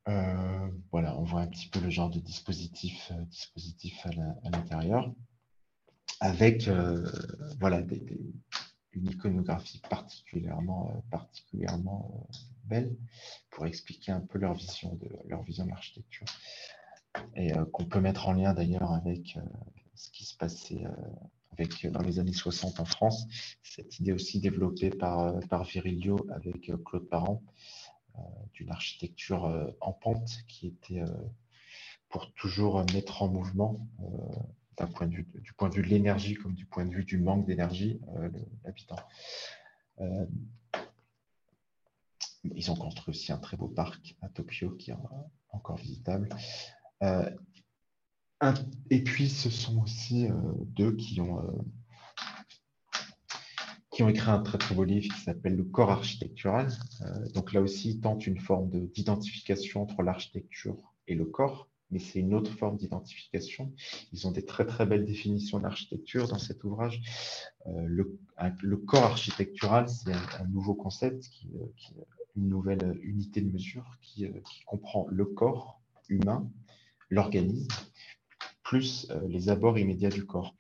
Euh, voilà, on voit un petit peu le genre de euh, dispositif à l'intérieur, avec euh, voilà, une iconographie particulièrement, particulièrement belle pour expliquer un peu leur vision de leur vision de l'architecture. Et qu'on peut mettre en lien d'ailleurs avec ce qui se passait avec, dans les années 60 en France, cette idée aussi développée par, par Virilio avec Claude Parent, euh, d'une architecture euh, en pente qui était euh, pour toujours mettre en mouvement du point de vue de l'énergie comme du point de vue du manque d'énergie l'habitant. ils ont construit aussi un très beau parc à Tokyo qui est encore visitable. et puis, ce sont aussi deux qui ont qui ont écrit un très très beau livre qui s'appelle Le corps architectural. Euh, donc là aussi, ils tentent une forme d'identification entre l'architecture et le corps, mais c'est une autre forme d'identification. Ils ont des très très belles définitions d'architecture dans cet ouvrage. Euh, le, corps architectural, c'est un, nouveau concept, qui, euh, une nouvelle unité de mesure qui, qui comprend le corps humain, l'organisme, plus les abords immédiats du corps.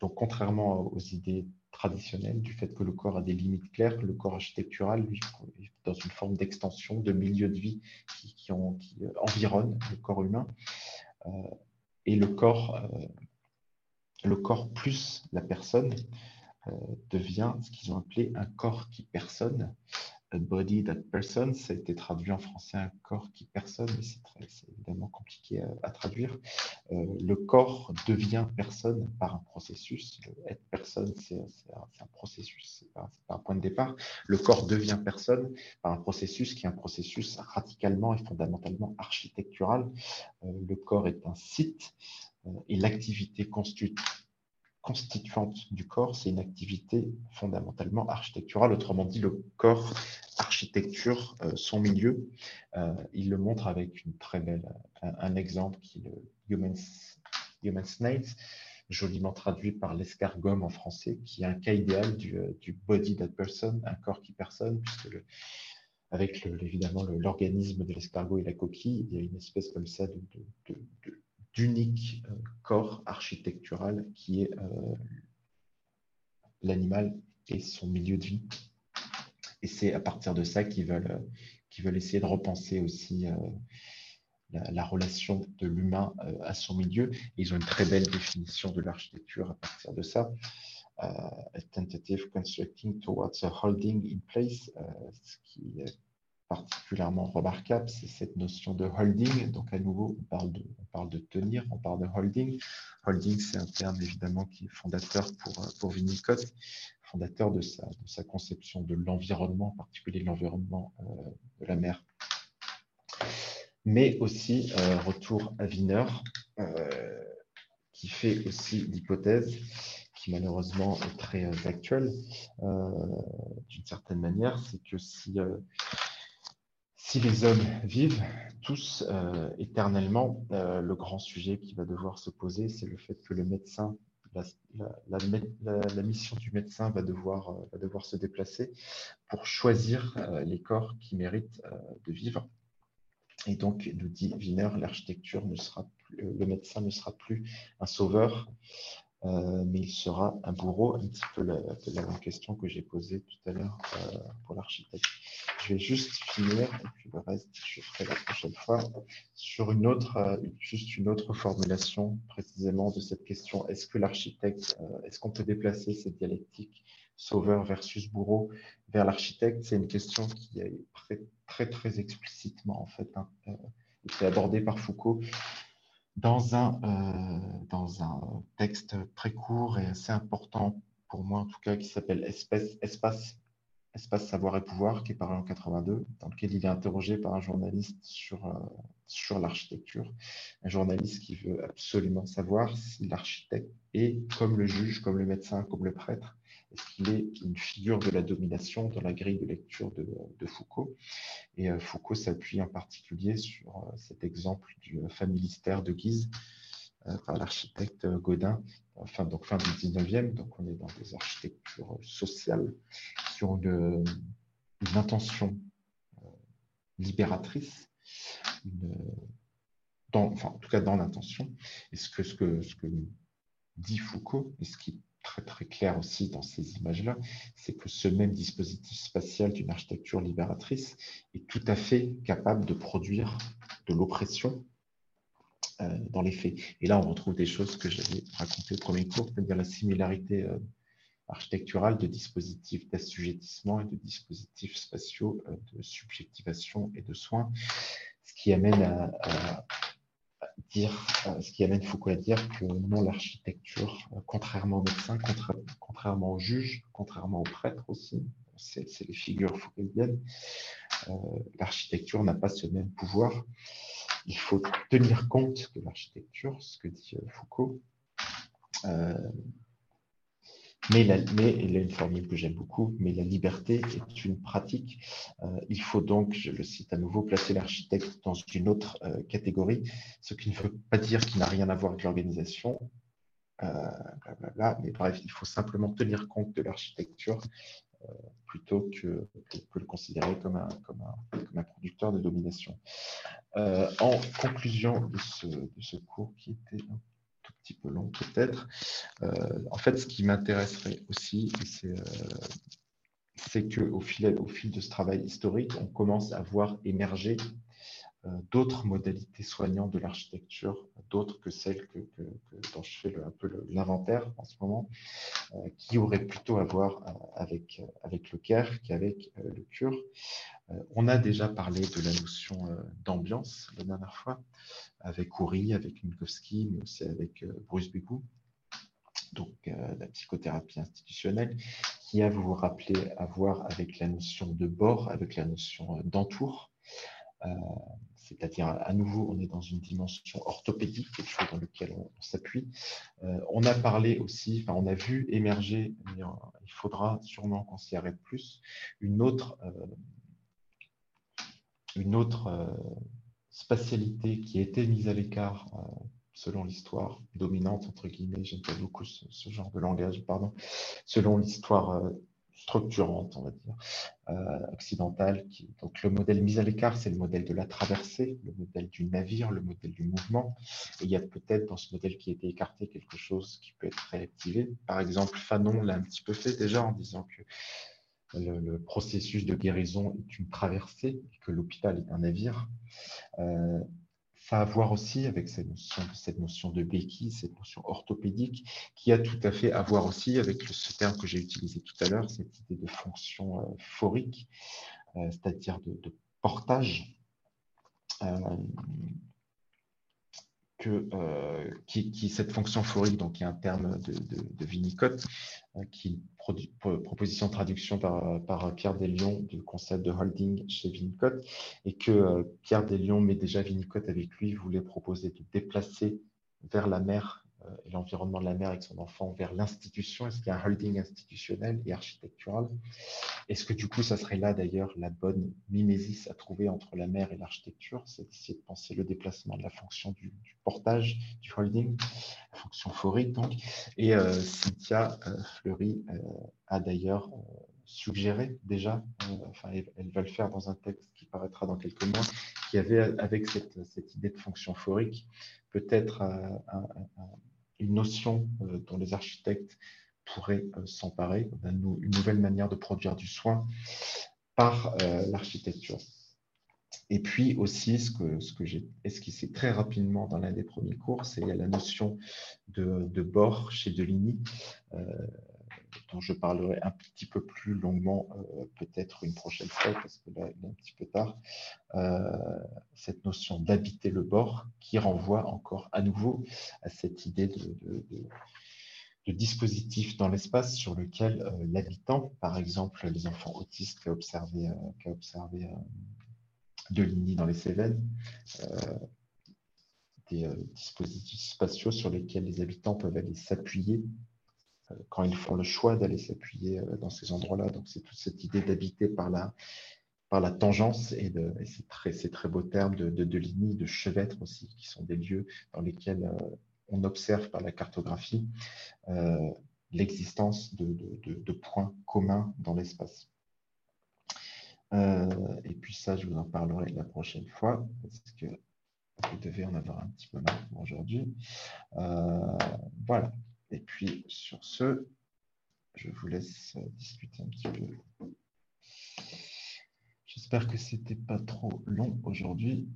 donc contrairement aux idées traditionnel du fait que le corps a des limites claires, le corps architectural, lui, est dans une forme d'extension, de milieu de vie qui, qui, qui euh, environne le corps humain. Euh, et le corps, euh, le corps plus la personne devient ce qu'ils ont appelé un corps qui personne, a body that person, ça a été traduit en français un corps qui personne, mais c'est évidemment compliqué à, traduire. Euh, le corps devient personne par un processus. être personne, c'est un, processus, c'est pas, un point de départ. Le corps devient personne par un processus qui est un processus radicalement et fondamentalement architectural. Euh, le corps est un site euh, et l'activité constitue constituante du corps, c'est une activité fondamentalement architecturale. Autrement dit, le corps architecture euh, son milieu. Euh, il le montre avec une très belle, un, exemple qui est le Human, Human Snails, joliment traduit par l'escargome en français, qui est un cas idéal du, euh, body that person, un corps qui personne, puisque avec le, évidemment l'organisme de l'escargot et la coquille, il y a une espèce comme ça de d'unique euh, corps architectural qui est euh, l'animal et son milieu de vie. Et c'est à partir de ça qu'ils veulent, veulent essayer de repenser aussi la, relation de l'humain à son milieu. ils ont une très belle définition de l'architecture à partir de ça. a tentative constructing towards a holding in place, ce qui particulièrement remarquable, c'est cette notion de holding. Donc, à nouveau, on parle de, de tenir, on parle de holding. Holding, c'est un terme évidemment qui est fondateur pour, pour fondateur de sa, de conception de l'environnement, en particulier l'environnement euh, de la mer. Mais aussi, euh, retour à Wiener, euh, qui fait aussi l'hypothèse qui malheureusement est très actuelle d'une certaine manière, c'est que si si les hommes vivent tous euh, éternellement, euh, le grand sujet qui va devoir se poser, c'est le fait que le médecin, la, mission du médecin va devoir, euh, va devoir se déplacer pour choisir les corps qui méritent de vivre. Et donc, nous dit Wiener, l'architecture ne sera plus, le médecin ne sera plus un sauveur, euh, mais il sera un bourreau, un petit peu la, même question que j'ai posée tout à l'heure euh, pour l'architecte. Je vais juste finir, et puis le reste, je ferai la prochaine fois, sur une autre, euh, juste une autre formulation précisément de cette question. Est-ce que l'architecte, est-ce qu'on peut déplacer cette dialectique sauveur versus bourreau vers l'architecte? C'est une question qui est très, très, explicitement, en fait, hein, abordée par Foucault dans un, euh, dans texte très court et assez important pour moi en tout cas, qui s'appelle Espace, Espace, Savoir et Pouvoir, qui est paru en 82, dans lequel il est interrogé par un journaliste sur, euh, sur l'architecture. Un journaliste qui veut absolument savoir si l'architecte est comme le juge, comme le médecin, comme le prêtre, est-ce qu'il est une figure de la domination dans la grille de lecture de, Foucault Et euh, Foucault s'appuie en particulier sur euh, cet exemple du familistère de Guise euh, par l'architecte Godin, enfin, donc fin du 19e, donc on est dans des architectures sociales qui ont une, intention libératrice, enfin, en tout cas dans l'intention. Et ce que, ce, que, ce dit Foucault, et ce qui très très clair aussi dans ces images-là, c'est que ce même dispositif spatial d'une architecture libératrice est tout à fait capable de produire de l'oppression euh, dans les faits. Et là, on retrouve des choses que j'avais racontées au premier cours, c'est-à-dire la similarité euh, architecturale de dispositifs d'assujettissement et de dispositifs spatiaux euh, de subjectivation et de soins, ce qui amène à dire, euh, ce qui amène Foucault à dire que non, l'architecture, euh, contrairement aux médecins, contrairement aux juges, contrairement aux prêtres aussi, c'est les figures foucauldiennes, euh, l'architecture n'a pas ce même pouvoir. Il faut tenir compte de l'architecture, ce que dit Foucault, mais, la, mais, il a une formule que j'aime beaucoup, mais la liberté est une pratique. Euh, il faut donc, je le cite à nouveau, placer l'architecte dans une autre euh, catégorie, ce qui ne veut pas dire qu'il n'a rien à voir avec l'organisation, euh, mais bref, il faut simplement tenir compte de l'architecture plutôt que, que, le considérer comme un, comme, un, producteur de domination. en conclusion de ce, de ce cours qui était petit peu long peut-être. Euh, en fait, ce qui m'intéresserait aussi, c'est euh, qu'au au fil de ce travail historique, on commence à voir émerger d'autres modalités soignantes de l'architecture, d'autres que celles que, dont je fais un peu l'inventaire en ce moment, qui auraient plutôt à voir avec, avec le CARE qu'avec le CURE. on a déjà parlé de la notion d'ambiance la dernière fois, avec Oury, avec Minkowski, mais aussi avec Bruce Bégou donc la psychothérapie institutionnelle, qui a, vous vous rappelez, à voir avec la notion de bord, avec la notion d'entour. C'est-à-dire, à nouveau, on est dans une dimension orthopédique, quelque chose dans lequel on, s'appuie. on a parlé aussi, enfin, on a vu émerger, mais il faudra sûrement qu'on s'y arrête plus, une autre, une autre spatialité qui a été mise à l'écart euh, selon l'histoire dominante, entre guillemets, j'aime pas beaucoup ce, genre de langage, pardon, selon l'histoire euh, structurante, on va dire, euh, occidentale. Donc le modèle mis à l'écart, c'est le modèle de la traversée, le modèle du navire, le modèle du mouvement. Il y a peut-être dans ce modèle qui a été écarté quelque chose qui peut être réactivé. Par exemple, Fanon l'a un petit peu fait déjà en disant que le, processus de guérison est une traversée et que l'hôpital est un navire. Euh, ça à voir aussi avec cette notion, de béquille, cette notion orthopédique, qui a tout à fait à voir aussi avec ce terme que j'ai utilisé tout à l'heure, cette idée de fonction euh, phorique, euh, c'est-à-dire de, portage. Euh, qui, cette fonction phorique, donc qui est un terme de, de, euh, qui produit, proposition de traduction par, par Pierre Deslions du concept de holding chez Winnicott, et que euh, Pierre Deslions, mais déjà Winnicott avec lui, voulait proposer de déplacer vers la mer et l'environnement de la mère avec son enfant vers l'institution Est-ce qu'il y a un holding institutionnel et architectural? Est-ce que du coup, ça serait là d'ailleurs la bonne mimésis à trouver entre la mère et l'architecture? C'est d'essayer de penser le déplacement de la fonction du, portage, du holding, la fonction phorique donc. Et euh, Cynthia euh, Fleury a d'ailleurs suggéré déjà, enfin elle, va le faire dans un texte qui paraîtra dans quelques mois, qui avait avec cette, cette idée de fonction phorique peut-être un, une notion euh, dont les architectes pourraient euh, s'emparer, une nouvelle manière de produire du soin par euh, l'architecture. Et puis aussi, ce que, j'ai esquissé très rapidement dans l'un des premiers cours, c'est la notion de bord chez Deligny, dont je parlerai un petit peu plus longuement, peut-être une prochaine fois, parce que là, il est un petit peu tard, cette notion d'habiter le bord qui renvoie encore à nouveau à cette idée de, de, dispositif dans l'espace sur lequel l'habitant, par exemple les enfants autistes qu'a observé, qu observé Deligny dans les Cévennes, des dispositifs spatiaux sur lesquels les habitants peuvent aller s'appuyer quand ils font le choix d'aller s'appuyer euh, dans ces endroits-là. Donc, c'est toute cette idée d'habiter par la, par la tangence et, de, ces, très, ces très beaux termes de, de, de lignes, de chevêtres aussi, qui sont des lieux dans lesquels euh, on observe par la cartographie euh, l'existence de, de, points communs dans l'espace. et puis ça, je vous en parlerai la prochaine fois, parce que vous devez en avoir un petit peu marre aujourd'hui. voilà. Et puis, sur ce, je vous laisse discuter un petit peu. J'espère que ce n'était pas trop long aujourd'hui.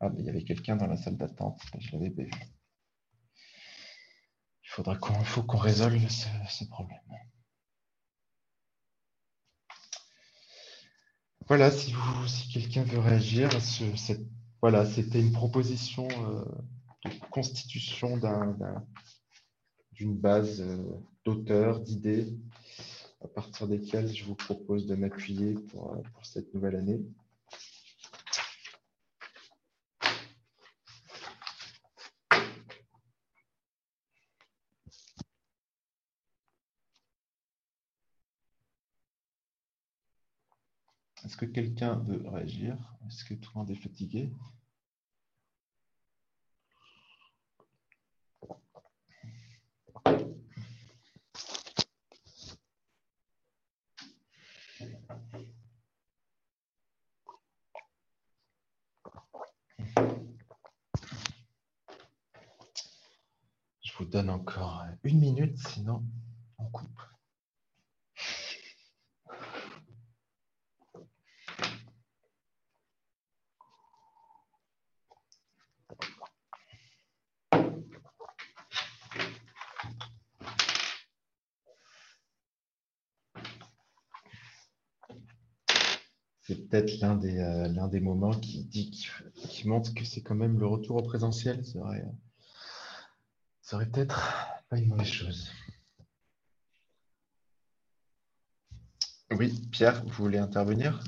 Ah, mais il y avait quelqu'un dans la salle d'attente, je l'avais vu. Il faudra qu'on résolve ce, problème. Voilà, si, si quelqu'un veut réagir à ce, cette voilà, c'était une proposition euh, de constitution d'une base euh, d'auteurs, d'idées, à partir desquelles je vous propose de m'appuyer pour, euh, pour cette nouvelle année. Est-ce que quelqu'un veut réagir? Est-ce que tout le monde est fatigué? Je vous donne encore une minute, sinon on coupe. C'est peut-être l'un des, euh, l'un des moments qui, dit, qui, montre que c'est quand même le retour au présentiel. Ça aurait, ça aurait peut-être pas une mauvaise chose. Oui, Pierre, vous voulez intervenir?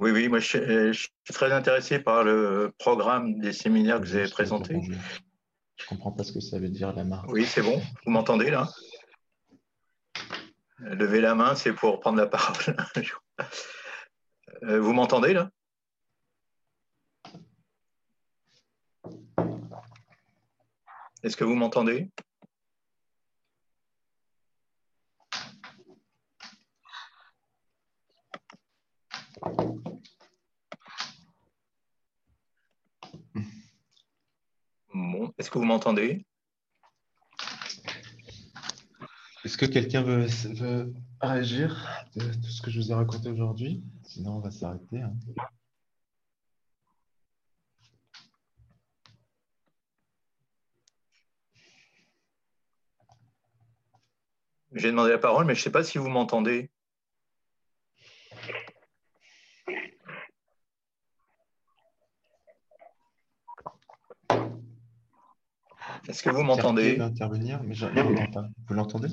Oui, oui, moi je, suis très intéressé par le programme des séminaires que vous avez présenté. Je ne comprends pas ce que ça veut dire la main. Oui, c'est bon. Vous m'entendez là? Lever la main, c'est pour prendre la parole. Euh, vous m'entendez là? Est-ce que vous m'entendez? Bon, est-ce que vous m'entendez? Est-ce que quelqu'un veut, réagir de tout ce que je vous ai raconté aujourd'hui? Sinon, on va s'arrêter. Hein. J'ai demandé la parole, mais je ne sais pas si vous m'entendez. Est-ce que vous m'entendez? Intervenir, mais je pas. Vous l'entendez?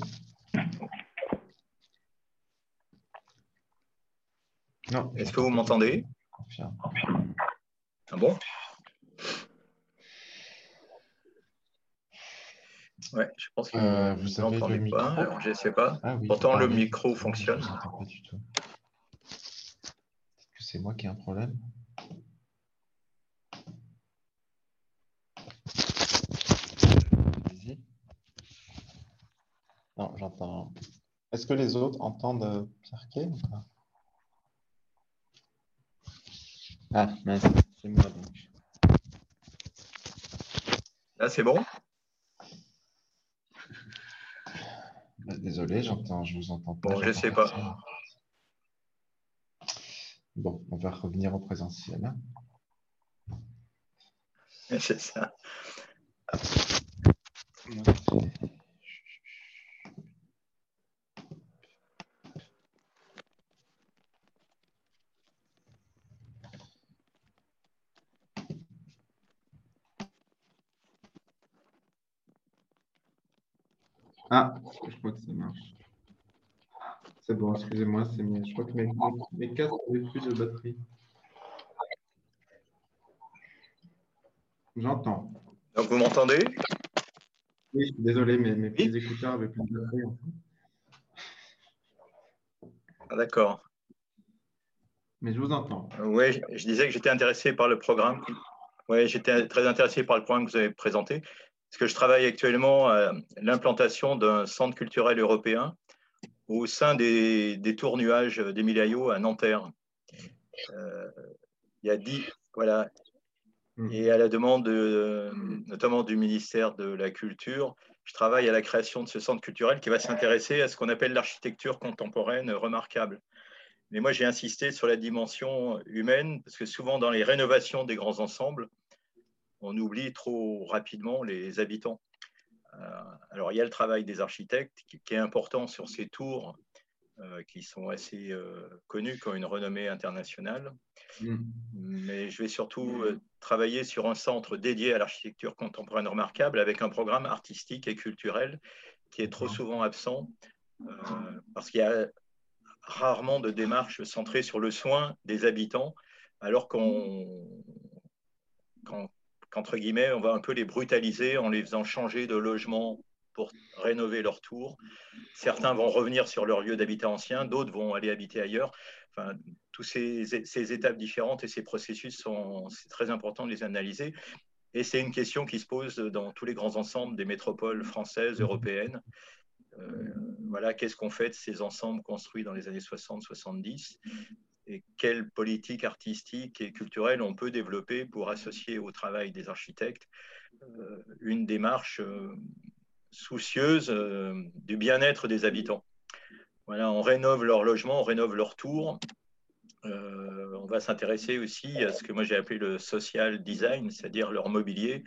Non. Est-ce que vous m'entendez? Ah bon? Ouais, je pense que euh, vous n'entendez pas. Alors, je ne sais pas. Ah Pourtant, le micro fonctionne. Je pas du tout. que c'est moi qui ai un problème. Non, j'entends. Est-ce que les autres entendent Pierre Kay ou pas? Ah, mince, c'est moi donc. Là, c'est bon? Bah, Désolé, j'entends, je vous entends pas. Bon, je ne sais pas. Bon, on va revenir au présentiel. Hein. C'est ça. Ah, je crois que ça marche. C'est bon, excusez-moi, c'est mieux. Je crois que mes, mes casques n'avaient plus de batterie. J'entends. Donc vous m'entendez? Oui, je suis désolé, mais mes petits écouteurs n'avaient plus de batterie. En fait. Ah, D'accord. Mais je vous entends. oui, je disais que j'étais intéressé par le programme. Oui, j'étais très intéressé par le programme que vous avez présenté parce que je travaille actuellement à l'implantation d'un centre culturel européen au sein des, tours nuages d'Emilayo à Nanterre. Euh, il y a dix, voilà, hmm. et à la demande notamment du ministère de la Culture, je travaille à la création de ce centre culturel qui va s'intéresser à ce qu'on appelle l'architecture contemporaine remarquable. Mais moi, j'ai insisté sur la dimension humaine, parce que souvent dans les rénovations des grands ensembles, on oublie trop rapidement les habitants. Euh, alors, il y a le travail des architectes qui, est important sur ces tours euh, qui sont assez euh, connus, qui ont une renommée internationale. Mm. Mais je vais surtout travailler sur un centre dédié à l'architecture contemporaine remarquable avec un programme artistique et culturel qui est trop souvent absent parce qu'il y a rarement de démarches centrées sur le soin des habitants, alors qu'on guillemets, on va un peu les brutaliser en les faisant changer de logement pour rénover leur tour. Certains vont revenir sur leur lieu d'habitat ancien, d'autres vont aller habiter ailleurs. Enfin, toutes ces, ces, étapes différentes et ces processus sont, c'est très important de les analyser. Et c'est une question qui se pose dans tous les grands ensembles des métropoles françaises, européennes. Euh, voilà, qu'est-ce qu'on fait de ces ensembles construits dans les années 60-70 et quelle politique artistique et culturelle on peut développer pour associer au travail des architectes euh, une démarche euh, soucieuse euh, du bien-être des habitants. Voilà, on rénove leur logement, on rénove leur tour. on va s'intéresser aussi à ce que moi j'ai appelé le social design, c'est-à-dire leur mobilier,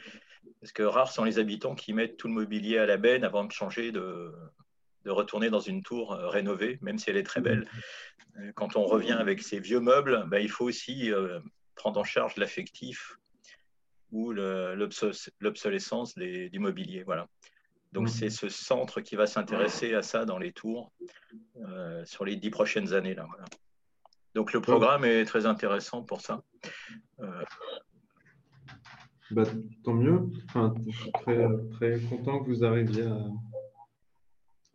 parce que rares sont les habitants qui mettent tout le mobilier à la benne avant de changer de, de retourner dans une tour euh, rénovée, même si elle est très belle. Euh, quand on revient avec ces vieux meubles, ben, il faut aussi euh, prendre en charge l'affectif ou l'obsolescence du mobilier. Voilà. Donc c'est ce centre qui va s'intéresser à ça dans les tours sur les dix prochaines années. Là, Donc le programme est très intéressant pour ça. Bah, tant mieux. Enfin, je suis très, très content que vous arriviez à,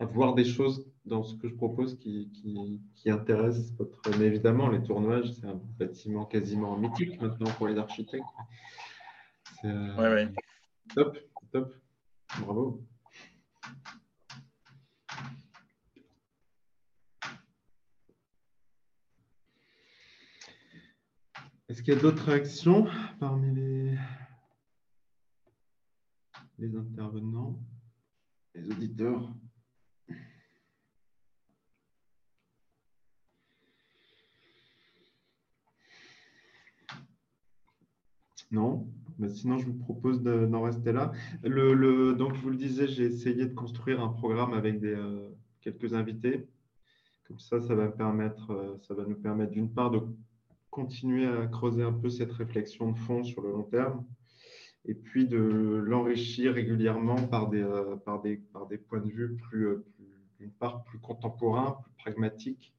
à voir des choses dans ce que je propose qui, qui, intéressent votre. Mais évidemment, les tournoirs, c'est un bâtiment quasiment mythique maintenant pour les architectes. Oui, oui. Top, top. Bravo. Est-ce qu'il y a d'autres réactions parmi les, les intervenants, les auditeurs? Non mais sinon, je vous propose d'en rester là. Le, donc, je vous le disais, j'ai essayé de construire un programme avec des, euh, quelques invités. Comme ça, ça va, permettre, euh, ça va nous permettre d'une part de continuer à creuser un peu cette réflexion de fond sur le long terme et puis de l'enrichir régulièrement par des, euh, par, des, par des points de vue plus, d'une part plus contemporains, plus pragmatiques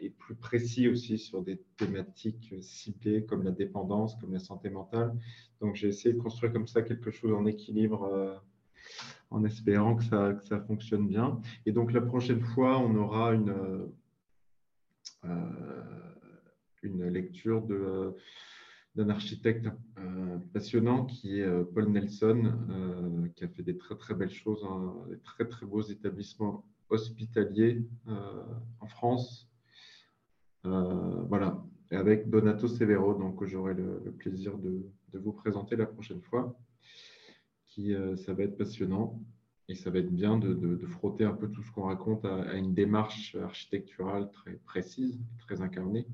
et plus précis aussi sur des thématiques ciblées comme la dépendance, comme la santé mentale. Donc, j'ai essayé de construire comme ça quelque chose en équilibre euh, en espérant que ça, que ça, fonctionne bien. Et donc, la prochaine fois, on aura une, euh, une lecture d'un architecte passionnant qui est Paul Nelson, qui a fait des très très belles choses, hein, des très très beaux établissements hospitaliers en France, euh, voilà, avec Donato Severo, donc j'aurai le, plaisir de, vous présenter la prochaine fois. Qui, euh, ça va être passionnant et ça va être bien de, frotter un peu tout ce qu'on raconte à, une démarche architecturale très précise, très incarnée.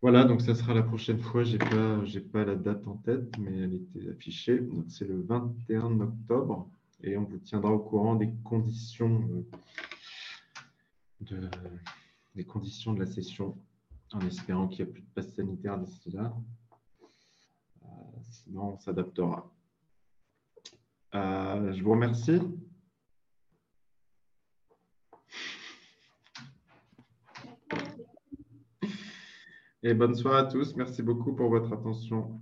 Voilà, donc ça sera la prochaine fois. Je n'ai pas, pas la date en tête, mais elle était affichée. C'est le 21 octobre et on vous tiendra au courant des conditions euh, de, conditions de la session, en espérant qu'il n'y ait plus de passe sanitaire d'ici là. Euh, sinon, on s'adaptera. Euh, je vous remercie. Et bonne soirée à tous. Merci beaucoup pour votre attention.